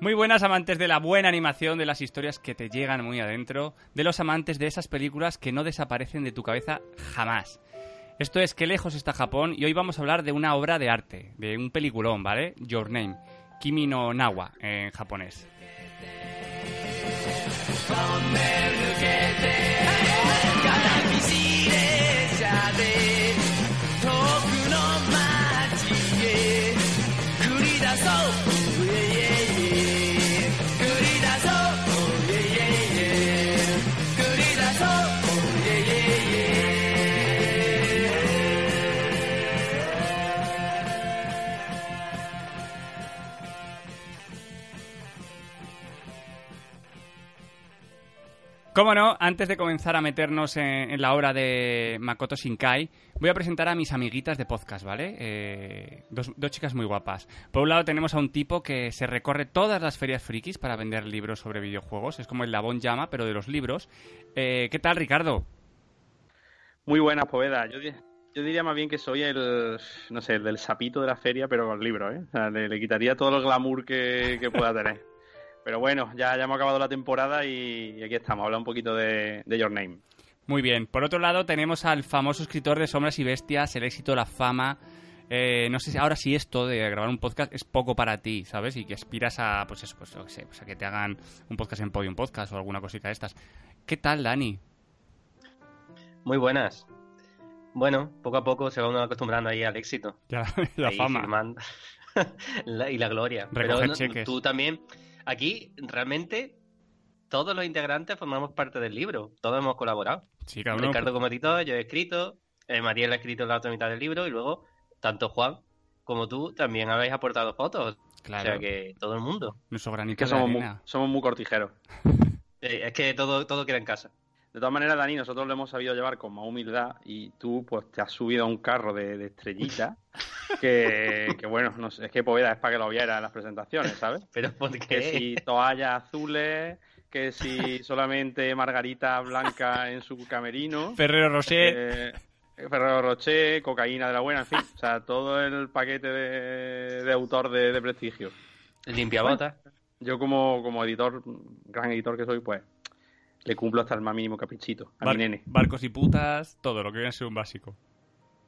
Muy buenas amantes de la buena animación, de las historias que te llegan muy adentro, de los amantes de esas películas que no desaparecen de tu cabeza jamás. Esto es Qué lejos está Japón y hoy vamos a hablar de una obra de arte, de un peliculón, ¿vale? Your Name, Kimi no Nawa en japonés. Cómo no, antes de comenzar a meternos en, la obra de Makoto Shinkai, voy a presentar a mis amiguitas de podcast, ¿vale? Eh, dos, chicas muy guapas. Por un lado tenemos a un tipo que se recorre todas las ferias frikis para vender libros sobre videojuegos. Es como el Labón Llama, pero de los libros. Eh, ¿Qué tal, Ricardo? Muy buena, Poveda. Yo, diría más bien que soy el, no sé, el del sapito de la feria, pero con libros, ¿eh? Le, quitaría todo el glamour que pueda tener. Pero bueno, ya, ya hemos acabado la temporada y, aquí estamos, habla un poquito de, Your Name. Muy bien. Por otro lado, tenemos al famoso escritor de Sombras y Bestias, el éxito, la fama. Eh, no sé si ahora sí esto de grabar un podcast es poco para ti, ¿sabes? Y que aspiras a, pues eso, pues, sé, pues a que te hagan un podcast en Podium Podcast o alguna cosita de estas. ¿Qué tal, Dani? Muy buenas. Bueno, poco a poco se va uno acostumbrando ahí al éxito. Ya, la fama. y la gloria. Pero tú también Aquí realmente todos los integrantes formamos parte del libro, todos hemos colaborado. Sí. Ricardo como editor, yo he escrito, eh, Mariela ha escrito la otra mitad del libro y luego tanto Juan como tú también habéis aportado fotos. Claro. O sea que todo el mundo. Nuestro granito que somos, muy, somos muy cortijeros. Eh, es que todo, todo queda en casa. De todas maneras, Dani, nosotros lo hemos sabido llevar con más humildad y tú pues te has subido a un carro de, estrellita que, bueno, no sé, es que Poveda es para que lo viera en las presentaciones, ¿sabes? Pero ¿por qué? Que si toallas azules, que si solamente margarita blanca en su camerino. Ferrero Rocher. Eh, Ferrero Rocher, cocaína de la buena, en fin, o sea, todo el paquete de, autor de, prestigio. Limpia bota. yo como, como editor, gran editor que soy, pues le cumplo hasta el más mínimo caprichito a mi nene. Barcos y putas, todo lo que viene a ser un básico.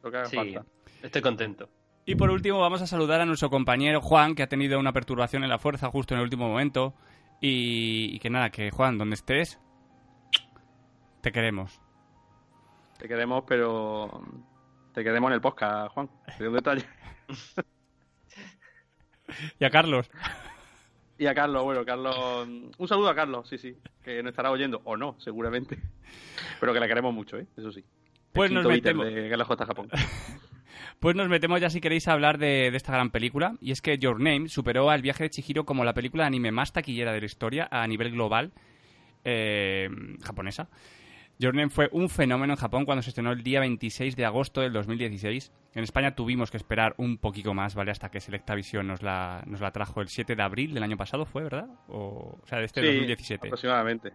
Lo que haga sí, Estoy contento. Y por último vamos a saludar a nuestro compañero Juan, que ha tenido una perturbación en la fuerza justo en el último momento. Y, que nada, que Juan, donde estés, te queremos. Te queremos, pero te queremos en el podcast, Juan. Un detalle. y a Carlos. Y a Carlos, bueno, Carlos. Un saludo a Carlos, sí, sí. Que nos estará oyendo, o no, seguramente. Pero que la queremos mucho, ¿eh? Eso sí. Pues nos metemos. Japón. pues nos metemos ya si queréis hablar de, esta gran película. Y es que Your Name superó al viaje de Chihiro como la película de anime más taquillera de la historia a nivel global eh, japonesa. Your fue un fenómeno en Japón cuando se estrenó el día 26 de agosto del 2016. En España tuvimos que esperar un poquito más, ¿vale? Hasta que Selectavision nos la, nos la trajo el 7 de abril del año pasado, ¿fue, verdad? O, sea, de este 2017. aproximadamente.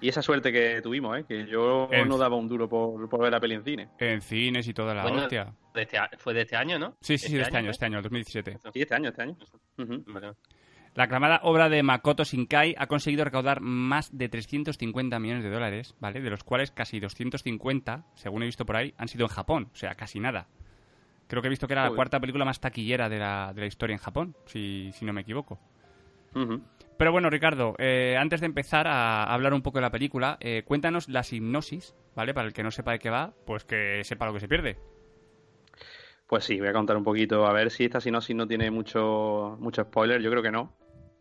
Y esa suerte que tuvimos, ¿eh? Que yo no daba un duro por, ver la peli en cine. En cines y toda la hostia. Este fue de este año, ¿no? Sí, sí, sí, de este, año, este año, 2017. Sí, este año, este año. La aclamada obra de Makoto Shinkai ha conseguido recaudar más de 350 millones de dólares, ¿vale? De los cuales casi 250, según he visto por ahí, han sido en Japón, o sea, casi nada. Creo que he visto que era la cuarta película más taquillera de la, de la historia en Japón, si, si no me equivoco. Pero bueno, Ricardo, eh, antes de empezar a hablar un poco de la película, eh, cuéntanos la hipnosis, ¿vale? Para el que no sepa de qué va, pues que sepa lo que se pierde. Pues sí, voy a contar un poquito, a ver si esta hipnosis no tiene mucho, mucho spoiler, yo creo que no,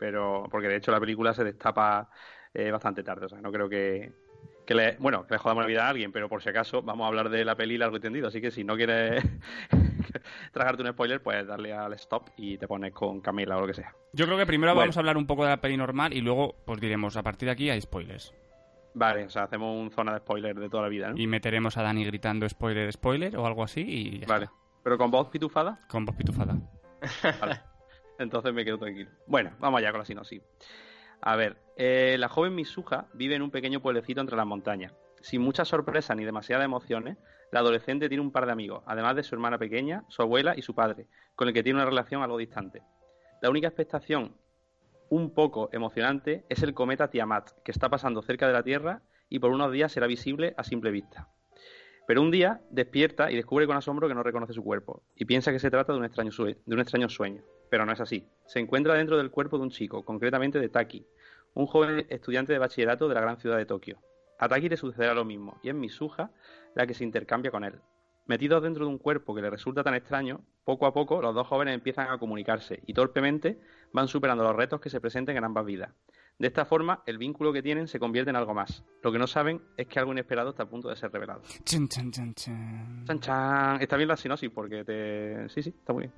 pero porque de hecho la película se destapa eh, bastante tarde, o sea, no creo que, que le, bueno, que le jodamos la vida a alguien, pero por si acaso vamos a hablar de la peli largo y tendido, así que si no quieres tragarte un spoiler, pues darle al stop y te pones con Camila o lo que sea. Yo creo que primero vamos a hablar un poco de la peli normal y luego pues diremos, a partir de aquí hay spoilers. Vale, o sea, hacemos una zona de spoiler de toda la vida, ¿no? Y meteremos a Dani gritando spoiler, spoiler o algo así y Vale. ¿Pero con voz pitufada? Con voz pitufada. Vale. Entonces me quedo tranquilo. Bueno, vamos allá con la sinopsis. A ver, eh, la joven Misuja vive en un pequeño pueblecito entre las montañas. Sin muchas sorpresas ni demasiadas emociones, la adolescente tiene un par de amigos, además de su hermana pequeña, su abuela y su padre, con el que tiene una relación algo distante. La única expectación un poco emocionante es el cometa Tiamat, que está pasando cerca de la Tierra y por unos días será visible a simple vista. Pero un día despierta y descubre con asombro que no reconoce su cuerpo y piensa que se trata de un extraño, sueño. Pero no es así. Se encuentra dentro del cuerpo de un chico, concretamente de Taki, un joven estudiante de bachillerato de la gran ciudad de Tokio. A Taki le sucederá lo mismo, y es Misuja la que se intercambia con él. Metidos dentro de un cuerpo que le resulta tan extraño, poco a poco los dos jóvenes empiezan a comunicarse y torpemente van superando los retos que se presenten en ambas vidas. De esta forma, el vínculo que tienen se convierte en algo más. Lo que no saben es que algo inesperado está a punto de ser revelado. Chan, chan, chan, chan. Chan, chan. Está bien la sinopsis porque te... Sí, sí, está muy bien.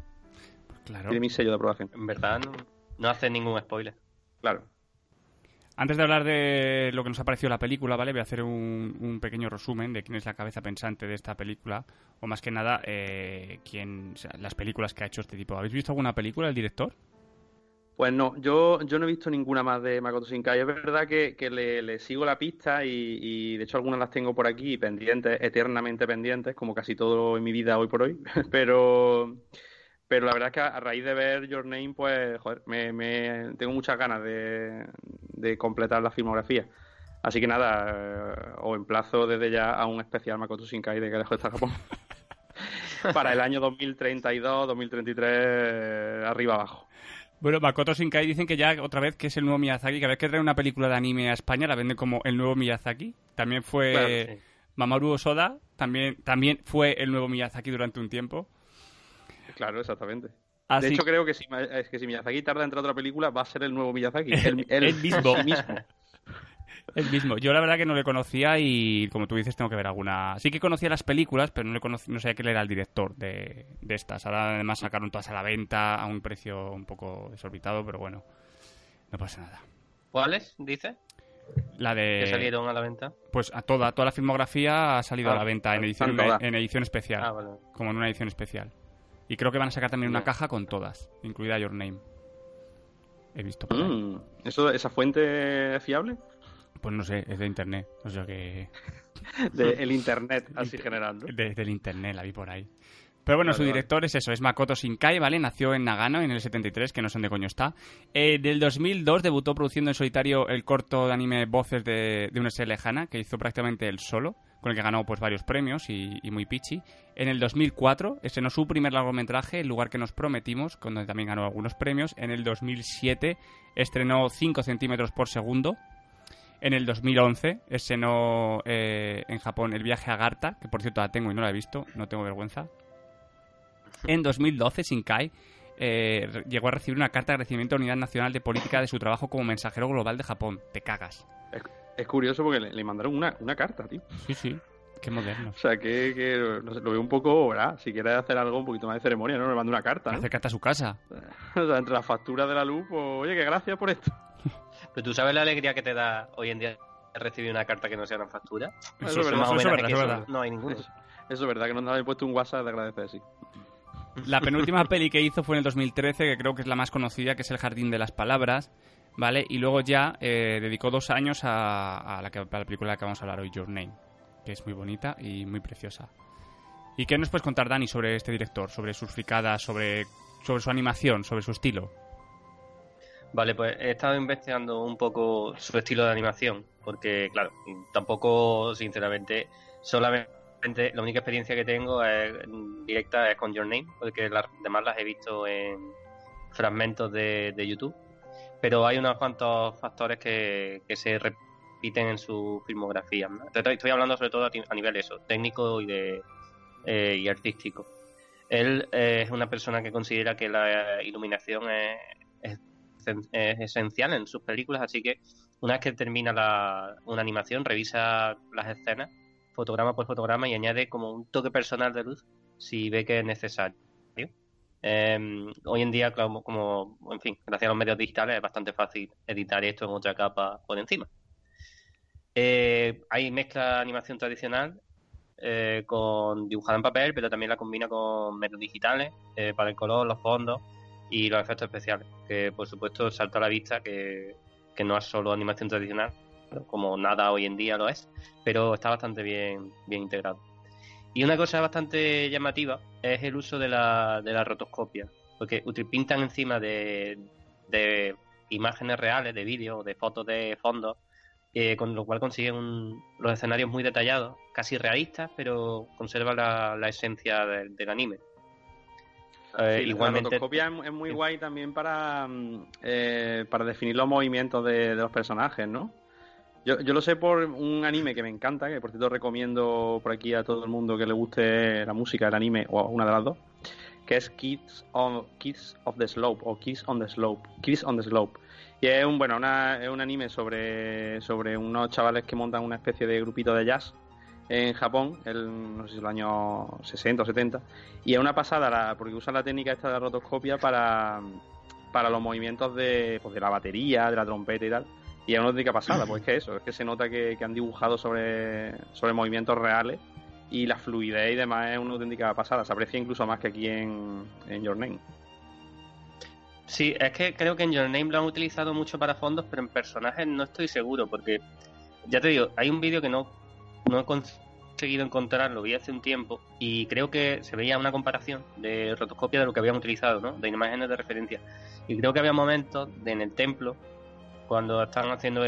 Pues claro. Tiene mi sello de aprobación. En verdad no, no hace ningún spoiler. Claro. Antes de hablar de lo que nos ha parecido la película, ¿vale? Voy a hacer un, pequeño resumen de quién es la cabeza pensante de esta película, o más que nada, eh, quién, las películas que ha hecho este tipo. ¿Habéis visto alguna película del director? Pues no, yo, yo no he visto ninguna más de Makoto Shinkai. Es verdad que, le, sigo la pista y, de hecho algunas las tengo por aquí pendientes, eternamente pendientes, como casi todo en mi vida hoy por hoy. pero, pero la verdad es que a, raíz de ver Your Name, pues, joder, me, tengo muchas ganas de, de, completar la filmografía. Así que nada, os emplazo desde ya a un especial Makoto Shinkai de que lejos está Japón. Para el año 2032, 2033, arriba abajo. Bueno, Makoto Shinkai dicen que ya otra vez que es el nuevo Miyazaki, cada vez que trae una película de anime a España la venden como el nuevo Miyazaki. También fue Mamoru Osoda, también, también fue el nuevo Miyazaki durante un tiempo. Claro, exactamente. De hecho, creo que si, es que si Miyazaki tarda en entrar a otra película, va a ser el nuevo Miyazaki. El, mismo. mismo. El mismo. Yo la verdad que no le conocía y, como tú dices, tengo que ver alguna... Sí que conocía las películas, pero no, le conocía, no sabía que él era el director de, estas. Ahora además sacaron todas a la venta a un precio un poco desorbitado, pero bueno, no pasa nada. ¿Cuáles, dice? La de... ¿Que salieron a la venta? Pues a toda, toda la filmografía ha salido a ah, la venta en edición, en edición especial. Ah, como en una edición especial. Y creo que van a sacar también una caja con todas, incluida Your Name. He visto. Mm, ¿Eso, ¿Esa fuente es fiable? Pues no sé, es de internet. O sea que. de el internet, así generando. Desde el internet, la vi por ahí. Pero bueno, su director es eso, es Makoto Shinkai, ¿vale? Nació en Nagano en el 73, que no sé de coño está. Eh, del 2002 debutó produciendo en solitario el corto de anime Voces de, de una serie lejana, que hizo prácticamente él solo, con el que ganó pues varios premios y, muy pichi. En el 2004 estrenó su primer largometraje, El lugar que nos prometimos, con donde también ganó algunos premios. En el 2007 estrenó 5 centímetros por segundo, en el 2011 estrenó eh, en Japón El viaje a Garta, que por cierto la tengo y no la he visto, no tengo vergüenza. En 2012, Shinkai eh, llegó a recibir una carta de agradecimiento a la Unidad Nacional de Política de su trabajo como mensajero global de Japón. Te cagas. Es, curioso porque le, mandaron una, carta, tío. Sí, sí. Qué moderno. O sea, que, lo veo un poco, ¿verdad? Si quiere hacer algo un poquito más de ceremonia, ¿no? Le manda una carta. ¿no? Acércate a su casa. o sea, entre la factura de la luz, pues, oye, que gracias por esto. Pero tú sabes la alegría que te da hoy en día recibir una carta que no sea una factura. Eso, es verdad, eso, es verdad, No hay ninguno. Eso, es verdad, que nos habéis puesto un WhatsApp de agradecer, sí. La penúltima peli que hizo fue en el 2013, que creo que es la más conocida, que es El Jardín de las Palabras, ¿vale? Y luego ya eh, dedicó dos años a, la, película de la que vamos a hablar hoy, Your Name, que es muy bonita y muy preciosa. ¿Y qué nos puedes contar, Dani, sobre este director, sobre sus fricadas, sobre, sobre su animación, sobre su estilo? Vale, pues he estado investigando un poco su estilo de animación, porque claro, tampoco, sinceramente, solamente la única experiencia que tengo directa es con Your Name, porque las demás las he visto en fragmentos de, YouTube, pero hay unos cuantos factores que, se repiten en su filmografía. Estoy hablando sobre todo a nivel eso, técnico y, de, eh, y artístico. Él es una persona que considera que la iluminación es esencial en sus películas, así que una vez que termina la, una animación, revisa las escenas, fotograma por fotograma y añade como un toque personal de luz si ve que es necesario. Em, hoy en día, como, como, en fin, gracias a los medios digitales es bastante fácil editar esto en otra capa por encima. Eh, hay mezcla animación tradicional eh, con dibujada en papel, pero también la combina con medios digitales eh, para el color, los fondos y los efectos especiales, que por supuesto salta a la vista que, no es solo animación tradicional, como nada hoy en día lo es, pero está bastante bien, bien integrado. Y una cosa bastante llamativa es el uso de la, de la rotoscopia, porque pintan encima de, de imágenes reales, de vídeos, de fotos de fondo, con lo cual consiguen los escenarios muy detallados, casi realistas, pero conserva la, la esencia del anime. Eh, igualmente, la rotoscopia es muy guay también para, mm, eh, para definir los movimientos de, los personajes, ¿no? Yo, yo, lo sé por un anime que me encanta, que por cierto recomiendo por aquí a todo el mundo que le guste la música del anime, o una de las dos, que es Kids, on, Kids of the Slope, o Kids on the Slope, Kids on the Slope. Y es un, bueno, una, es un anime sobre, sobre unos chavales que montan una especie de grupito de jazz en Japón, el, no sé si los años 60 o 70, y es una pasada porque usan la técnica esta de rotoscopia para, para los movimientos de, pues de la batería, de la trompeta y tal. Y es una técnica pasada, pues es que eso, es que se nota que, han dibujado sobre, sobre movimientos reales y la fluidez y demás es una auténtica pasada. Se aprecia incluso más que aquí en Your Name. Sí, es que creo que en Your Name lo han utilizado mucho para fondos, pero en personajes no estoy seguro, porque ya te digo, hay un vídeo que no no he conseguido encontrarlo, vi hace un tiempo y creo que se veía una comparación de rotoscopia de lo que habían utilizado, ¿no? De imágenes de referencia. Y creo que había momentos en el templo, cuando están haciendo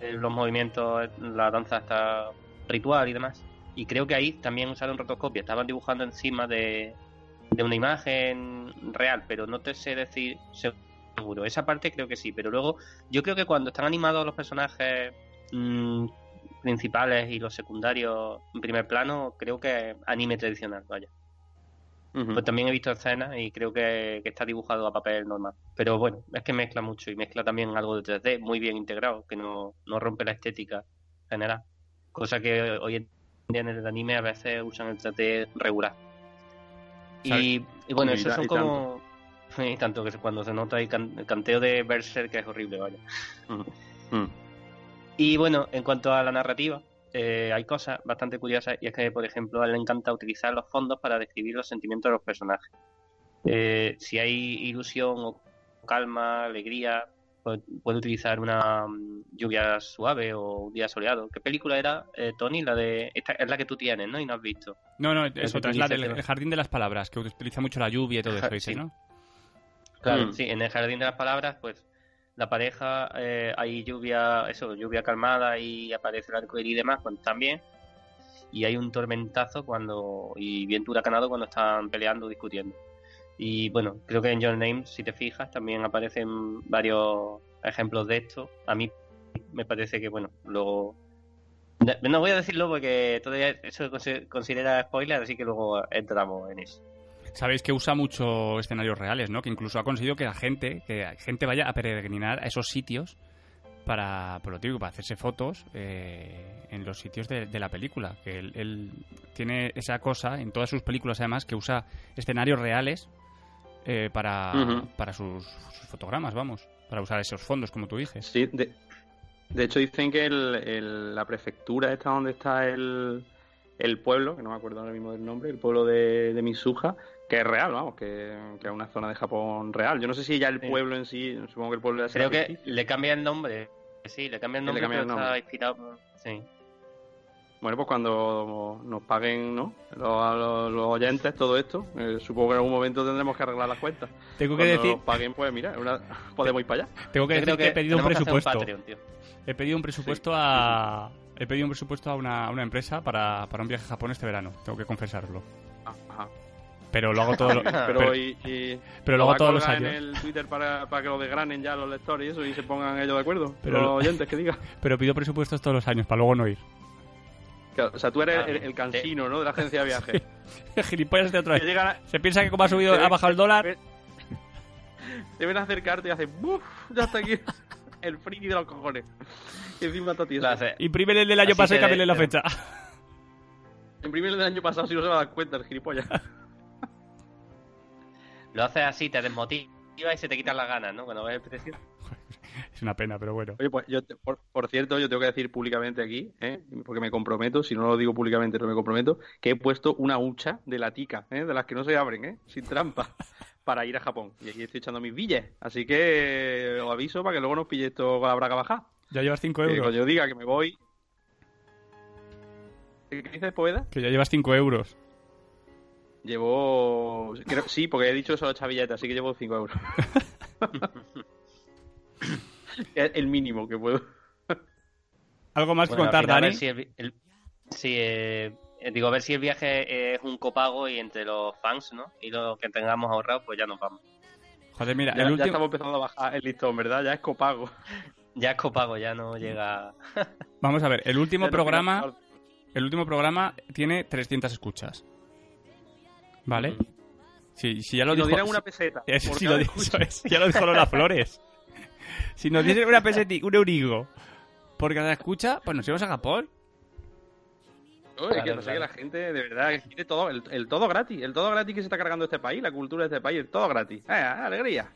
los movimientos, la danza está ritual y demás. Y creo que ahí también usaron rotoscopia, estaban dibujando encima de, de una imagen real, pero no te sé decir seguro. Esa parte creo que sí, pero luego yo creo que cuando están animados los personajes mmm, principales y los secundarios en primer plano, creo que anime tradicional, vaya. Pues también he visto escenas y creo que, está dibujado a papel normal. Pero bueno, es que mezcla mucho y mezcla también algo de 3D muy bien integrado, que no, no rompe la estética general. Cosa que hoy en día en el anime a veces usan el 3D regular. Y, bueno, eso son como... Y tanto que cuando se nota el, canteo de Berserk que es horrible, vaya. Y bueno, en cuanto a la narrativa, eh, hay cosas bastante curiosas y es que, por ejemplo, a él le encanta utilizar los fondos para describir los sentimientos de los personajes. Eh, si hay ilusión o calma, alegría, puede, utilizar una mm, lluvia suave o un día soleado. ¿Qué película era, eh, Tony? La de esta es la que tú tienes, ¿no? Y no has visto. No, no, es otra, es la del Jardín de las Palabras, que utiliza mucho la lluvia y todo eso, sí. ¿no? Claro, mm. sí, en el Jardín de las Palabras, pues la pareja, eh, hay lluvia, eso, lluvia calmada y aparece el arco y demás, pues también. Y hay un tormentazo cuando y viento huracanado cuando están peleando, discutiendo. Y bueno, creo que en Your Name, si te fijas, también aparecen varios ejemplos de esto. A mí me parece que, bueno, luego... No voy a decirlo porque todavía eso se considera spoiler, así que luego entramos en eso. Sabéis que usa mucho escenarios reales, ¿no? Que incluso ha conseguido que la gente, que la gente vaya a peregrinar a esos sitios para, por lo típico, para hacerse fotos eh, en los sitios de, la película. Que él, tiene esa cosa en todas sus películas, además, que usa escenarios reales eh, para, para sus, fotogramas, vamos, para usar esos fondos, como tú dices. Sí, de, de hecho dicen que la prefectura está donde está el, el pueblo, que no me acuerdo ahora mismo del nombre, el pueblo de, de Misuja, que es real, vamos, que, es una zona de Japón real. Yo no sé si ya el pueblo en sí, supongo que el pueblo de Creo que le cambia el nombre, sí, le cambia el nombre, pero está inspirado, sí. Bueno, pues cuando nos paguen ¿no? los, los, oyentes todo esto, eh, supongo que en algún momento tendremos que arreglar las cuentas. Tengo que decir. Nos paguen, pues mira, podemos ir para allá. Tengo que decir que, he pedido un presupuesto. he pedido un presupuesto a. He pedido un presupuesto a una, a una empresa para, para un viaje a Japón este verano, tengo que confesarlo. Ajá. Pero lo hago todo lo, pero, y, pero lo hago todos los años. en el Twitter para, para que lo desgranen ya los lectores y eso y se pongan ellos de acuerdo. Pero los oyentes que digan. Pero pido presupuestos todos los años para luego no ir. o sea, tú eres el, cansino, ¿no? De la agencia de viajes. Gilipollas de otro año. Se piensa que como ha subido, ha bajado el dólar. Deben acercarte y hacen ¡Buf! Ya está aquí el friki de los cojones. Y encima está tieso. Imprímele el del año pasado y cámbiale la fecha. Imprímele el del año pasado si no se va a dar cuenta el gilipollas. Lo haces así, te desmotiva y se te quitan las ganas, ¿no? Cuando ves el precio. Es una pena, pero bueno. Oye, pues yo, por, cierto, yo tengo que decir públicamente aquí, ¿eh? porque me comprometo, si no lo digo públicamente, no me comprometo, que he puesto una hucha de la tica, ¿eh? de las que no se abren, ¿eh? sin trampa, para ir a Japón. Y aquí estoy echando mis billes. Así que os aviso para que luego nos pille esto con la braga baja. Ya llevas 5 Que euros. cuando yo diga que me voy... ¿Qué dices, Poeda? Que ya llevas 5 euros. Llevo... creo- sí, porque he dicho solo chavilleta, así que llevo 5 euros. es el mínimo que puedo. ¿Algo más que Bueno, contar, final, a ver Dani? si el el- sí, eh, eh, digo, a ver si el viaje es un copago y entre los fans, ¿no? Y lo que tengamos ahorrado, pues ya nos vamos. Joder, mira, Ya, el ya último... estamos empezando a bajar el listón, ¿verdad? Ya es copago. Ya es copago, ya no llega. Vamos a ver, el último Ya programa... El último programa tiene 300 escuchas. ¿Vale? Sí, si ya lo Si nos dijo... dieran una peseta. Sí cada lo dijo, es, ya lo dijo Lola Flores. Si nos diesen una peseti, un eurigo por cada escucha, pues nos íbamos a Japón. No, es que Claro, la gente, de verdad, quiere todo, el, el todo gratis, el todo gratis que se está cargando este país, la cultura de este país, el todo gratis. Venga, alegría.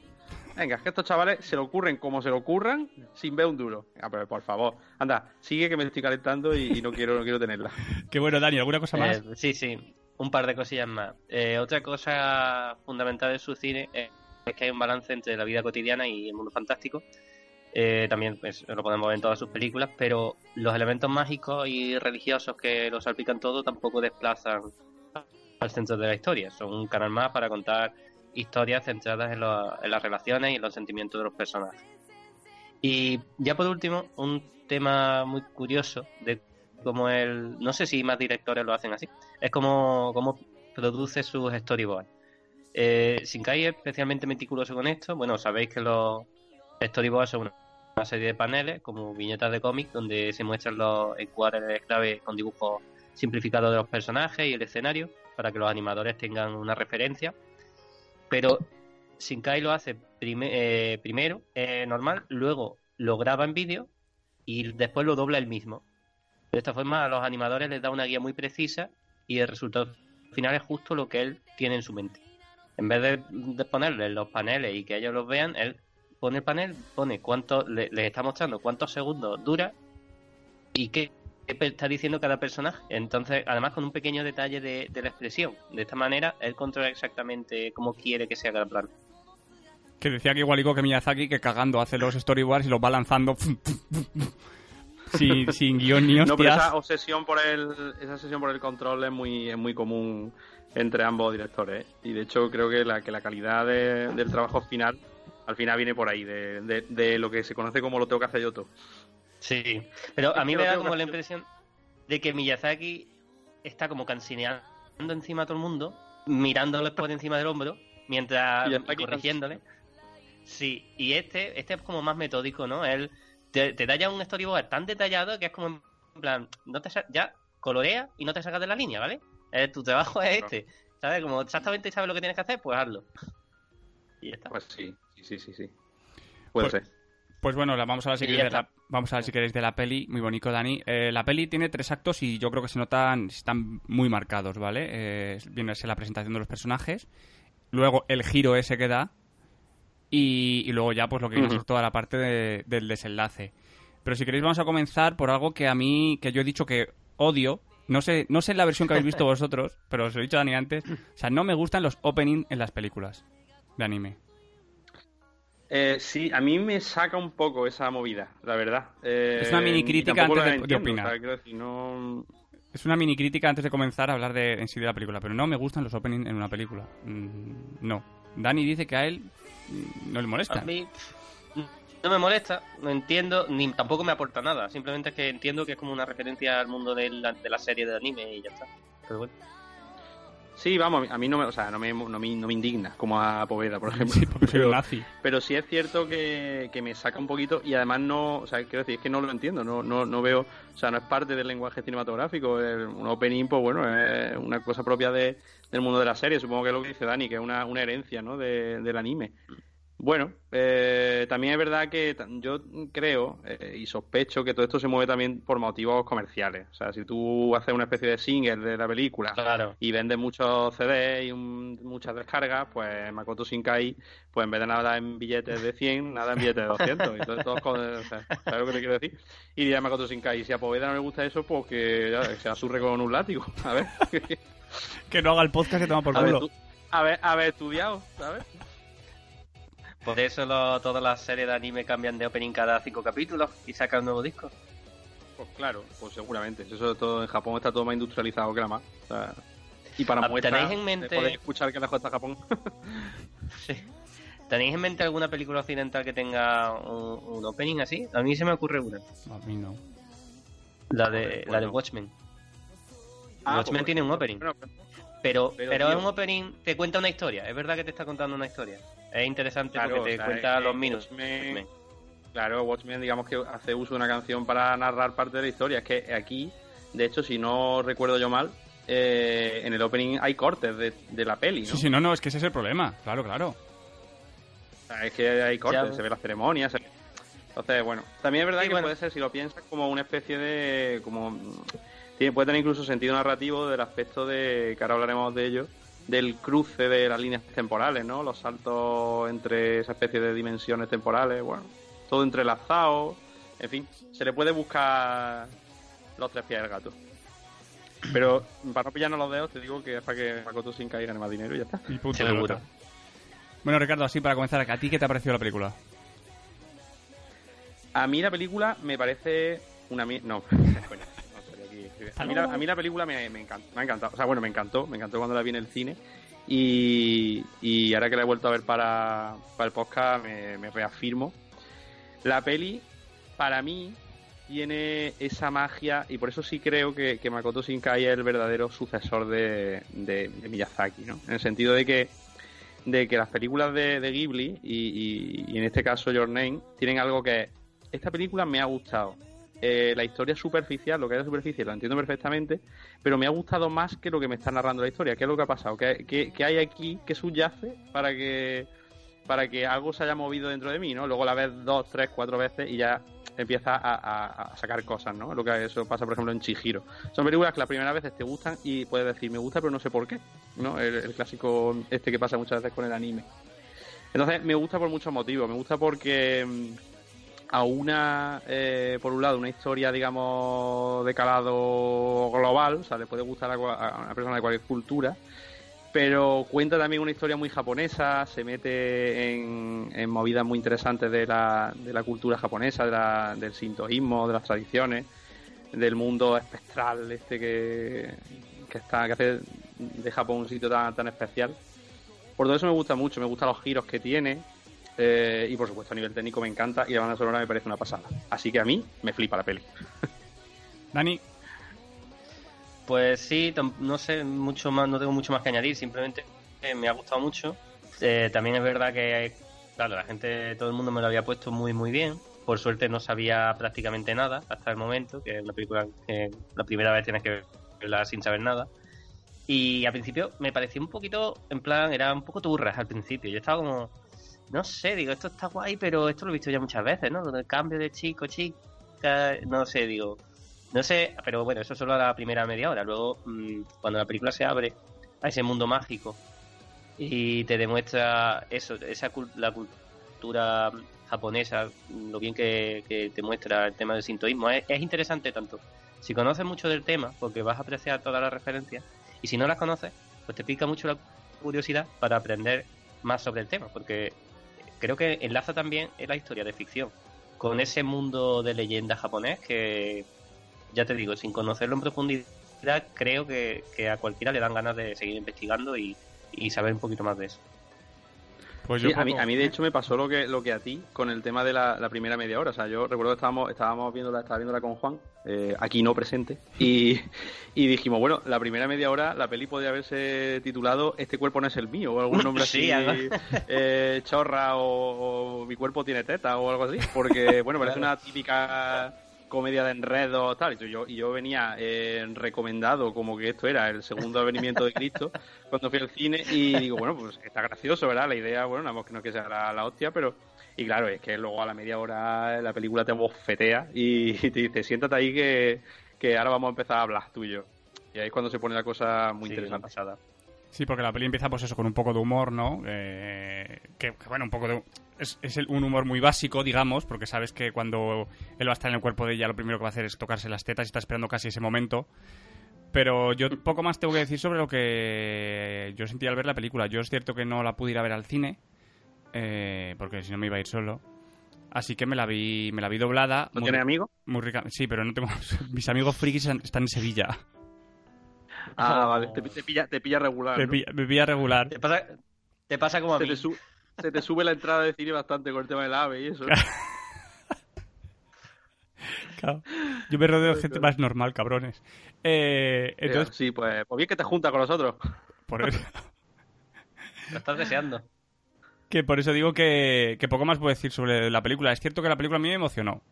Venga, es que estos chavales se lo ocurren como se lo ocurran, sin ver un duro. Ah, pero por favor, anda, sigue que me estoy calentando y, y no quiero no quiero tenerla. Qué bueno, Dani, ¿alguna cosa más? Eh, sí, sí, un par de cosillas más. Eh, otra cosa fundamental de su cine es, es que hay un balance entre la vida cotidiana y el mundo fantástico. Eh, también pues, lo podemos ver en todas sus películas, pero los elementos mágicos y religiosos que lo salpican todo tampoco desplazan al centro de la historia. Son un canal más para contar historias centradas en, en las relaciones y en los sentimientos de los personajes. Y ya por último, un tema muy curioso de cómo él, no sé si más directores lo hacen así, es como, como produce sus storyboards. Eh, Shinkai es especialmente meticuloso con esto. Bueno, sabéis que los storyboards son una, serie de paneles, como viñetas de cómic, donde se muestran los encuadres clave con dibujos simplificados de los personajes y el escenario, para que los animadores tengan una referencia. Pero Shinkai lo hace eh, primero, eh, normal, luego lo graba en vídeo y después lo dobla él mismo. De esta forma a los animadores les da una guía muy precisa y el resultado final es justo lo que él tiene en su mente. En vez de, de ponerle los paneles y que ellos los vean, él pone el panel, pone cuánto, le- les está mostrando cuántos segundos dura y qué, está diciendo cada personaje. Entonces, además con un pequeño detalle de, la expresión. De esta manera, él controla exactamente cómo quiere que se haga el plano. Que decía que igualico que Miyazaki, que cagando hace los storyboards y los va lanzando sin, sin guion ni No, pero hostias. esa obsesión por el, esa obsesión por el control es muy, es muy común entre ambos directores. ¿eh? Y de hecho creo que la, que la calidad de- del trabajo final, al final viene por ahí, de, de- de lo que se conoce como lo tengo que hacer yo todo. Sí, pero a mí me da como la impresión de que Miyazaki está como cansineando encima a todo el mundo, mirándoles por encima del hombro, mientras y corrigiéndole. Sí, y este, este es como más metódico, ¿no? Él te, te da ya un storyboard tan detallado que es como en plan, no te sa- ya colorea y no te sacas de la línea, ¿vale? Eh, tu trabajo es este, ¿sabes? Como exactamente sabes lo que tienes que hacer, pues hazlo. Y ya está. Pues sí, sí, sí, sí. sí. Puede Pues- ser. Pues bueno, la- vamos a ver si queréis de la, está. vamos a ver si queréis de la peli, muy bonito Dani. Eh, la peli tiene tres actos y yo creo que se notan, están muy marcados, ¿vale? Eh, viene a ser la presentación de los personajes, luego el giro ese que da y, y luego ya pues lo que viene Ujú. toda la parte de- del desenlace. Pero si queréis vamos a comenzar por algo que a mí, que yo he dicho que odio. No sé, no sé la versión que habéis visto vosotros, pero os lo he dicho Dani antes. O sea, no me gustan los opening en las películas de anime. Eh, sí, a mí me saca un poco esa movida, la verdad. Eh, Es una mini y crítica antes de- de opinar. o sea, quiero decir, no... Es una mini crítica antes de comenzar a hablar de, en sí de la película, pero no me gustan los openings en una película. Mm, no. Dani dice que a él no le molesta. A mí no me molesta, no entiendo, ni tampoco me aporta nada. Simplemente es que entiendo que es como una referencia al mundo de la, de la serie de anime y ya está. Pero bueno. Sí, vamos, a mí no me, o sea, no me, no me, no me indigna, como a Poveda, por ejemplo. Sí, Pero- nazi. Pero sí es cierto que, que me saca un poquito y además no, o sea, quiero decir, es que no lo entiendo, no, no, no veo, o sea, no es parte del lenguaje cinematográfico, el- un opening, pues bueno, es una cosa propia de, del mundo de la serie, supongo que es lo que dice Dani, que es una, una herencia, ¿no?, de- del anime. Bueno, eh, también es verdad que yo creo eh, y sospecho que todo esto se mueve también por motivos comerciales, o sea, si tú haces una especie de single de la película Claro. y vende muchos CDs y un- muchas descargas, pues Makoto Shinkai, pues en vez de nada en billetes de 100, nada en billetes de 200. Entonces, todos con- o sea, ¿sabes lo que te quiero decir? Y dirá Makoto Shinkai, si a Poveda no le gusta eso, pues que ya, que se asurre con un látigo. A ver, Que no haga el podcast que toma por a ver, culo. haber estudiado, ¿sabes? Por eso lo- todas las series de anime cambian de opening cada cinco capítulos y sacan un nuevo disco. Pues claro, pues seguramente. Eso todo en Japón está todo más industrializado que la más. O sea, y para Ah, muestra, ¿tenéis en mente- podéis escuchar que lejos está Japón. Sí. ¿Tenéis en mente alguna película occidental que tenga un, un opening así? A mí se me ocurre una. A mí no. La de, la de. Watchmen. Ah, Watchmen pues, tiene un opening. Pero, Pero, pero tío- es un opening, te cuenta una historia. Es verdad que te está contando una historia. Es interesante Claro, porque te o sea, cuenta es- los minutos. Watchmen- Claro, Watchmen, digamos que hace uso de una canción para narrar parte de la historia. Es que aquí, de hecho, si no recuerdo yo mal, eh, en el opening hay cortes de, de la peli, ¿no? Sí, sí, no, no, es que ese es el problema. Claro, claro. O sea, es que hay cortes, Ya. se ve la ceremonia. se- Entonces, bueno, también es verdad Sí, que bueno. puede ser, si lo piensas, como una especie de. como tiene, Puede tener incluso sentido narrativo del aspecto de. que ahora hablaremos de ello. Del cruce de las líneas temporales, ¿no? Los saltos entre esa especie de dimensiones temporales, bueno, todo entrelazado. En fin, se le puede buscar los tres pies del gato. Pero para no pillarnos los dedos, te digo que es para que Makoto Shinkai gane más dinero y ya está. Y punto Seguro. pelota. Bueno, Ricardo, así para comenzar, ¿a ti qué te ha parecido la película? A mí la película me parece una mi- no, a, mí la, a la película me, encanta, me ha encantado, o sea, bueno, me encantó, me encantó cuando la vi en el cine y, y ahora que la he vuelto a ver para, para el podcast me, reafirmo. La peli, para mí, tiene esa magia y por eso sí creo que, Makoto Shinkai es el verdadero sucesor de, de- de Miyazaki, ¿no? En el sentido de que de que las películas de, de Ghibli y, y- y en este caso Your Name tienen algo que esta película me ha gustado. Eh, la historia superficial, lo que hay de superficie, lo entiendo perfectamente, pero me ha gustado más que lo que me está narrando la historia. ¿Qué es lo que ha pasado? ¿Qué, qué- qué hay aquí que subyace para que para que algo se haya movido dentro de mí, ¿no? Luego la ves dos, tres, cuatro veces y ya empieza a, sacar cosas, ¿no? Lo que eso pasa, por ejemplo, en Chihiro. Son películas que las primeras veces te gustan y puedes decir, me gusta, pero no sé por qué, ¿no? El, el clásico este que pasa muchas veces con el anime. Entonces, me gusta por muchos motivos. Me gusta porque mm, a una, eh, por un lado, una historia, digamos, de calado global, o sea, le puede gustar a, una persona de cualquier cultura, pero cuenta también una historia muy japonesa, se mete en, en movidas muy interesantes de la, de la cultura japonesa, de la- del sintoísmo, de las tradiciones, del mundo espectral este que, que está que hace de Japón un sitio tan, tan especial. Por todo eso me gusta mucho, me gustan los giros que tiene eh, y por supuesto a nivel técnico me encanta y la banda sonora me parece una pasada. Así que a mí me flipa la peli. Dani, Pues sí, no sé mucho más, no tengo mucho más que añadir, simplemente eh, me ha gustado mucho. Eh, también es verdad que, claro, la gente, todo el mundo me lo había puesto muy, muy bien. Por suerte no sabía prácticamente nada hasta el momento, que es una película que la primera vez tienes que verla sin saber nada. Y al principio me pareció un poquito, en plan, era un poco turras al principio. Yo estaba como, no sé, digo, esto está guay, pero esto lo he visto ya muchas veces, ¿no? Lo del cambio de chico, chica, no sé, digo, no sé, pero bueno, eso solo a la primera media hora. Luego, mm, cuando la película se abre a ese mundo mágico y te demuestra eso, esa la cultura japonesa, lo bien que, que te muestra el tema del sintoísmo, es interesante tanto. Si conoces mucho del tema, porque vas a apreciar todas las referencias, y si no las conoces, pues te pica mucho la curiosidad para aprender más sobre el tema, porque creo que enlaza también en la historia de ficción con ese mundo de leyenda japonés que, ya te digo, sin conocerlo en profundidad, creo que, que a cualquiera le dan ganas de seguir investigando y, y saber un poquito más de eso. Pues Sí, yo a, mí, a mí de hecho me pasó lo que lo que a ti con el tema de la, la primera media hora. O sea, yo recuerdo que estábamos, estábamos viéndola, estaba viéndola con Juan, eh, aquí no presente, y, y dijimos, bueno, la primera media hora la peli podría haberse titulado Este cuerpo no es el mío, o algún nombre Sí, así, eh, chorra, o, o Mi cuerpo tiene teta, o algo así, porque, bueno, parece una típica comedia de enredo tal y yo y yo venía eh, recomendado como que esto era el segundo advenimiento de Cristo cuando fui al cine y digo bueno pues está gracioso verdad la idea bueno nada más que no es que sea la, la hostia pero y claro es que luego a la media hora la película te bofetea y te dice siéntate ahí que, que ahora vamos a empezar a hablar tú y yo y ahí es cuando se pone la cosa muy Sí, interesante pasada. Sí, porque la peli empieza pues eso con un poco de humor, ¿no? Eh, que, que, bueno, un poco de... Es, es un humor muy básico, digamos, porque sabes que cuando él va a estar en el cuerpo de ella lo primero que va a hacer es tocarse las tetas y está esperando casi ese momento. Pero yo poco más tengo que decir sobre lo que yo sentí al ver la película. Yo es cierto que no la pude ir a ver al cine, eh, porque si no me iba a ir solo. Así que me la vi, me la vi doblada. ¿No muy- tienes amigos? Muy rica. Sí, pero no tengo. Mis amigos frikis están en Sevilla. Ah, Oh. vale. Te, te pilla, te pilla regular. Me ¿no? pilla, me pilla regular. Te pasa, te pasa como a se, mí. te su- se te sube la entrada de cine bastante con el tema del ave y eso. Claro. Yo me rodeo de gente más normal, cabrones. Eh, entonces, sí, pues, pues bien que te junta con nosotros. por eso, Lo estás deseando. que por eso digo que, que poco más puedo decir sobre la película. Es cierto que la película a mí me emocionó.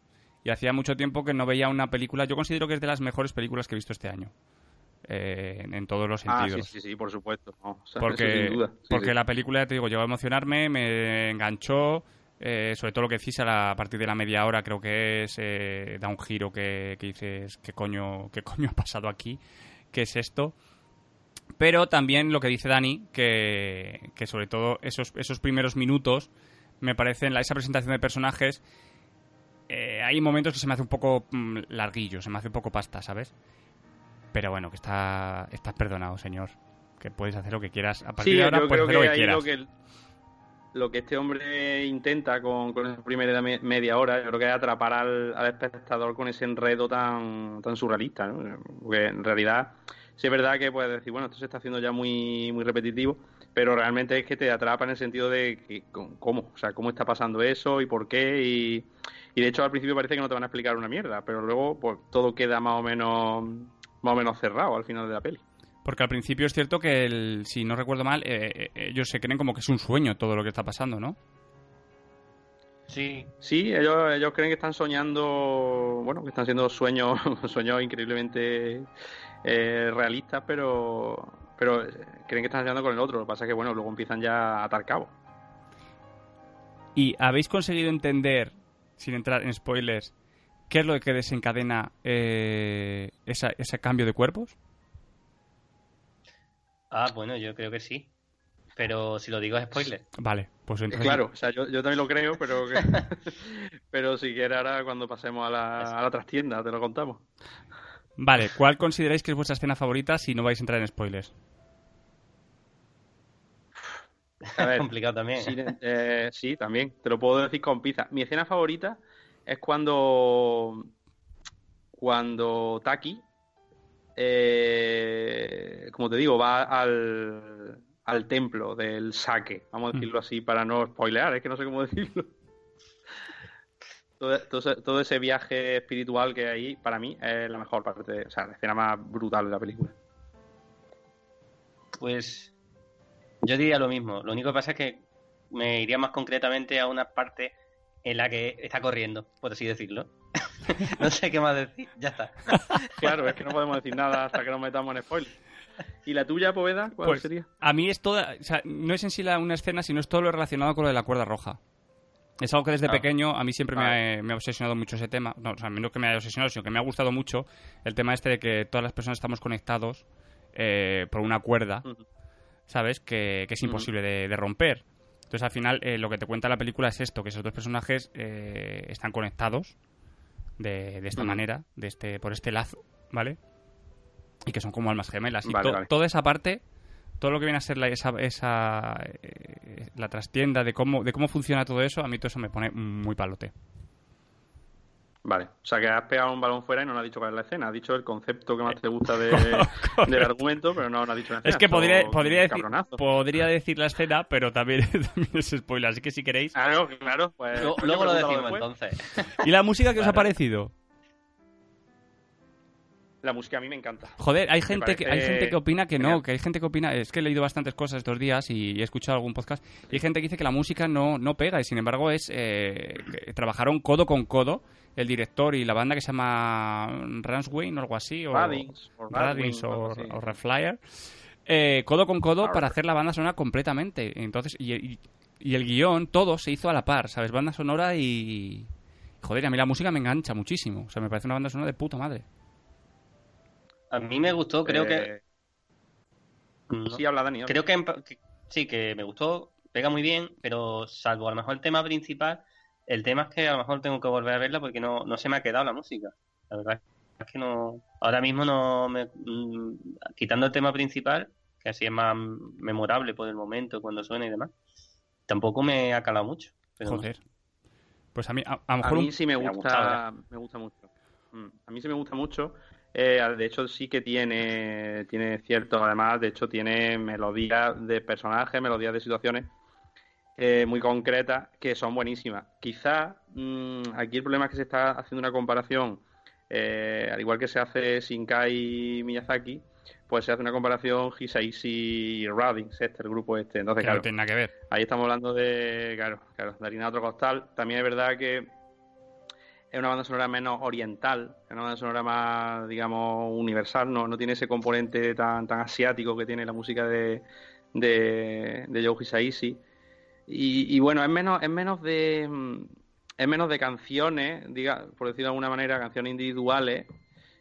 Y hacía mucho tiempo que no veía una película. Yo considero que es de las mejores películas que he visto este año. Eh, en, en todos los Ah, sentidos. sí, sí, sí, por supuesto. No, o sea, porque sin duda. Sí, porque sí. la película, te digo, llegó a emocionarme, me enganchó, eh, sobre todo lo que decís a, la- a partir de la media hora, creo que es, eh, da un giro que, que dices, ¿qué coño, ¿qué coño ha pasado aquí? ¿Qué es esto? Pero también lo que dice Dani, que, que sobre todo esos, esos primeros minutos, me parecen, la, esa presentación de personajes, eh, hay momentos que se me hace un poco mm, larguillo, se me hace un poco pasta, ¿sabes? Pero bueno, que está, estás perdonado, señor. Que puedes hacer lo que quieras. A partir Sí, de ahora yo puedes creo hacer que lo que ahí quieras. lo que, lo que este hombre intenta con, con esa primera me- media hora, yo creo que es atrapar al, al espectador con ese enredo tan, tan surrealista, ¿no? Porque en realidad, sí es verdad que puedes decir, bueno, esto se está haciendo ya muy, muy repetitivo, pero realmente es que te atrapa en el sentido de que, cómo, o sea, cómo está pasando eso y por qué, y, y de hecho al principio parece que no te van a explicar una mierda, pero luego pues todo queda más o menos más o menos cerrado al final de la peli. Porque al principio es cierto que, el, si no recuerdo mal, eh, eh, ellos se creen como que es un sueño todo lo que está pasando, ¿no? Sí, Sí, ellos, ellos creen que están soñando, bueno, que están siendo sueños, sueños increíblemente eh, realistas, pero, pero creen que están soñando con el otro. Lo que pasa es que, bueno, luego empiezan ya a atar cabo. ¿Y habéis conseguido entender, sin entrar en spoilers, qué es lo que desencadena eh, esa- ese cambio de cuerpos? Ah, bueno, yo creo que sí. Pero si lo digo es spoiler. Vale, pues entonces... Claro, o sea, yo, yo también lo creo, pero que- pero si quieres ahora cuando pasemos a la, a la trastienda te lo contamos. Vale, ¿cuál consideráis que es vuestra escena favorita si no vais a entrar en spoilers? A ver, complicado también. Sí, eh, sí, también. Te lo puedo decir con pizza. Mi escena favorita es cuando. Cuando Taki. eh, como te digo, va al, al templo del saque. Vamos a decirlo así para no spoilear, es que no sé cómo decirlo. Todo, todo ese, todo ese viaje espiritual que hay, para mí, es la mejor parte, o sea, la escena más brutal de la película. Pues yo diría lo mismo. Lo único que pasa es que me iría más concretamente a una parte en la que está corriendo, por así decirlo. no sé qué más decir. Ya está. Claro, es que no podemos decir nada hasta que nos metamos en spoiler. ¿Y la tuya, Poveda? ¿Cuál Pues, sería? A mí es toda, o sea, no es en sí la- una escena, sino es todo lo relacionado con lo de la cuerda roja. Es algo que desde Ah. pequeño a mí siempre me, Vale. ha, me ha obsesionado mucho ese tema. No, o sea, no que me haya obsesionado, sino que me ha gustado mucho el tema este de que todas las personas estamos conectados eh, por una cuerda, Ujú. ¿sabes? Que, que es imposible de, de romper. Entonces, al final, eh, lo que te cuenta la película es esto, que esos dos personajes eh, están conectados de, de esta manera, de este, por este lazo, ¿vale? Y que son como almas gemelas. Y to- vale. toda esa parte, todo lo que viene a ser la, esa, esa eh, la trastienda de cómo, de cómo funciona todo eso, a mí todo eso me pone muy palote. Vale, o sea que has pegado un balón fuera y no nos has dicho cuál es la escena. Has dicho el concepto que más te gusta de- del argumento, pero no nos has dicho la escena. Es que podría, podría, decir, podría decir la escena, pero también, también es spoiler, así que si queréis. No, claro. Pues, Luego, luego lo decimos después. entonces. ¿Y la música que os ha Claro. parecido? La música a mí me encanta. Joder, hay gente, que, hay gente que opina que no, que hay gente que opina, es que he leído bastantes cosas estos días y he escuchado algún podcast, y hay gente que dice que la música no, no pega, y sin embargo es eh, trabajaron codo con codo el director y la banda que se llama Ransway o algo así, o Radins, o Radins o o, o Reflyer, eh, codo con codo Arr. para hacer la banda sonora completamente. Entonces, y, y- y el guion, todo se hizo a la par, ¿sabes? Banda sonora y... Joder, a mí la música me engancha muchísimo. O sea, me parece una banda sonora de puta madre. A mí me gustó, creo que. Eh, no. Sí, habla Dani. Creo que, sí, que me gustó, pega muy bien, pero salvo a lo mejor el tema principal, el tema es que a lo mejor tengo que volver a verla porque no, no se me ha quedado la música. La verdad es que no. Ahora mismo no. Me, mm, quitando el tema principal, que así es más memorable por el momento, cuando suena y demás, tampoco me ha calado mucho. Joder. Pues a mí, a, mejor. A mí sí me gusta, me gusta mucho. Mm, a mí sí me gusta mucho. Eh, de hecho, sí que tiene, tiene cierto, además, de hecho, tiene melodías de personajes, melodías de situaciones eh, muy concretas que son buenísimas. Quizás mm, aquí el problema es que se está haciendo una comparación, eh, al igual que se hace Shinkai Miyazaki, pues se hace una comparación Hisaishi y este, el grupo este. Entonces, claro, no tiene nada que ver. Ahí estamos hablando de, claro, claro, de harina otro costal. También es verdad que es una banda sonora menos oriental, es una banda sonora más, digamos, universal, no, no tiene ese componente tan, tan asiático que tiene la música de, de, de Joe. Y, y, bueno, es menos, es menos de es menos de canciones, diga, por decirlo de alguna manera, canciones individuales,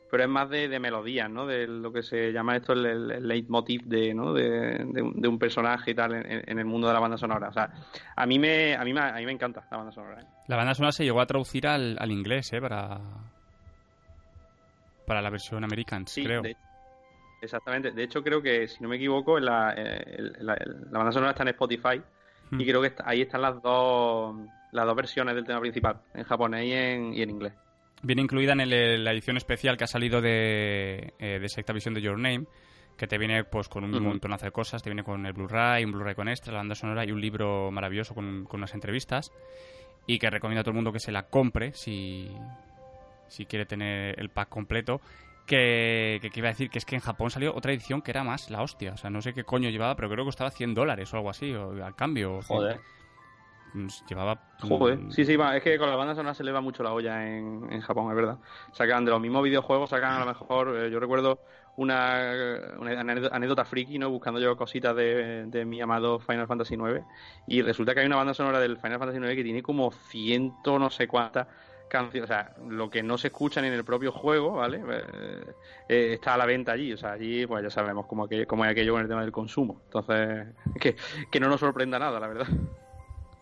pero es más de, de melodías, ¿no? De lo que se llama esto el, el leitmotiv de, ¿no? de, de, un personaje y tal en, el mundo de la banda sonora. O sea, a mí me, a mí me, a mí me encanta la banda sonora. ¿eh? La banda sonora se llegó a traducir al, al inglés, ¿eh? Para, para la versión americana, sí, creo. De, exactamente. De hecho, creo que, si no me equivoco, la, la, la banda sonora está en Spotify hmm. y creo que está, ahí están las dos, las dos versiones del tema principal, en japonés y en, y en inglés. Viene incluida en el, la edición especial que ha salido de, eh, de Secta Visión de Your Name, que te viene pues con un uh -huh. montonazo de cosas, te viene con el Blu-ray, un Blu-ray con extra, la banda sonora y un libro maravilloso con, con, unas entrevistas y que recomiendo a todo el mundo que se la compre si, si quiere tener el pack completo. Que, que, que, iba a decir que es que en Japón salió otra edición que era más la hostia. O sea, no sé qué coño llevaba, pero creo que costaba 100 dólares o algo así, o al cambio. Joder. Llevaba. Joder. Sí, sí, es que con la banda sonora se le va mucho la olla en, Japón, es verdad. Sacan de los mismos videojuegos, sacan a lo mejor. Eh, yo recuerdo una, una, anécdota friki, ¿no? Buscando yo cositas de, mi amado Final Fantasy IX. Y resulta que hay una banda sonora del Final Fantasy IX que tiene como ciento no sé cuántas canciones. O sea, lo que no se escucha ni en el propio juego, ¿vale? Eh, eh, está a la venta allí. O sea, allí, pues ya sabemos cómo, cómo es aquello con el tema del consumo. Entonces, que, que no nos sorprenda nada, la verdad.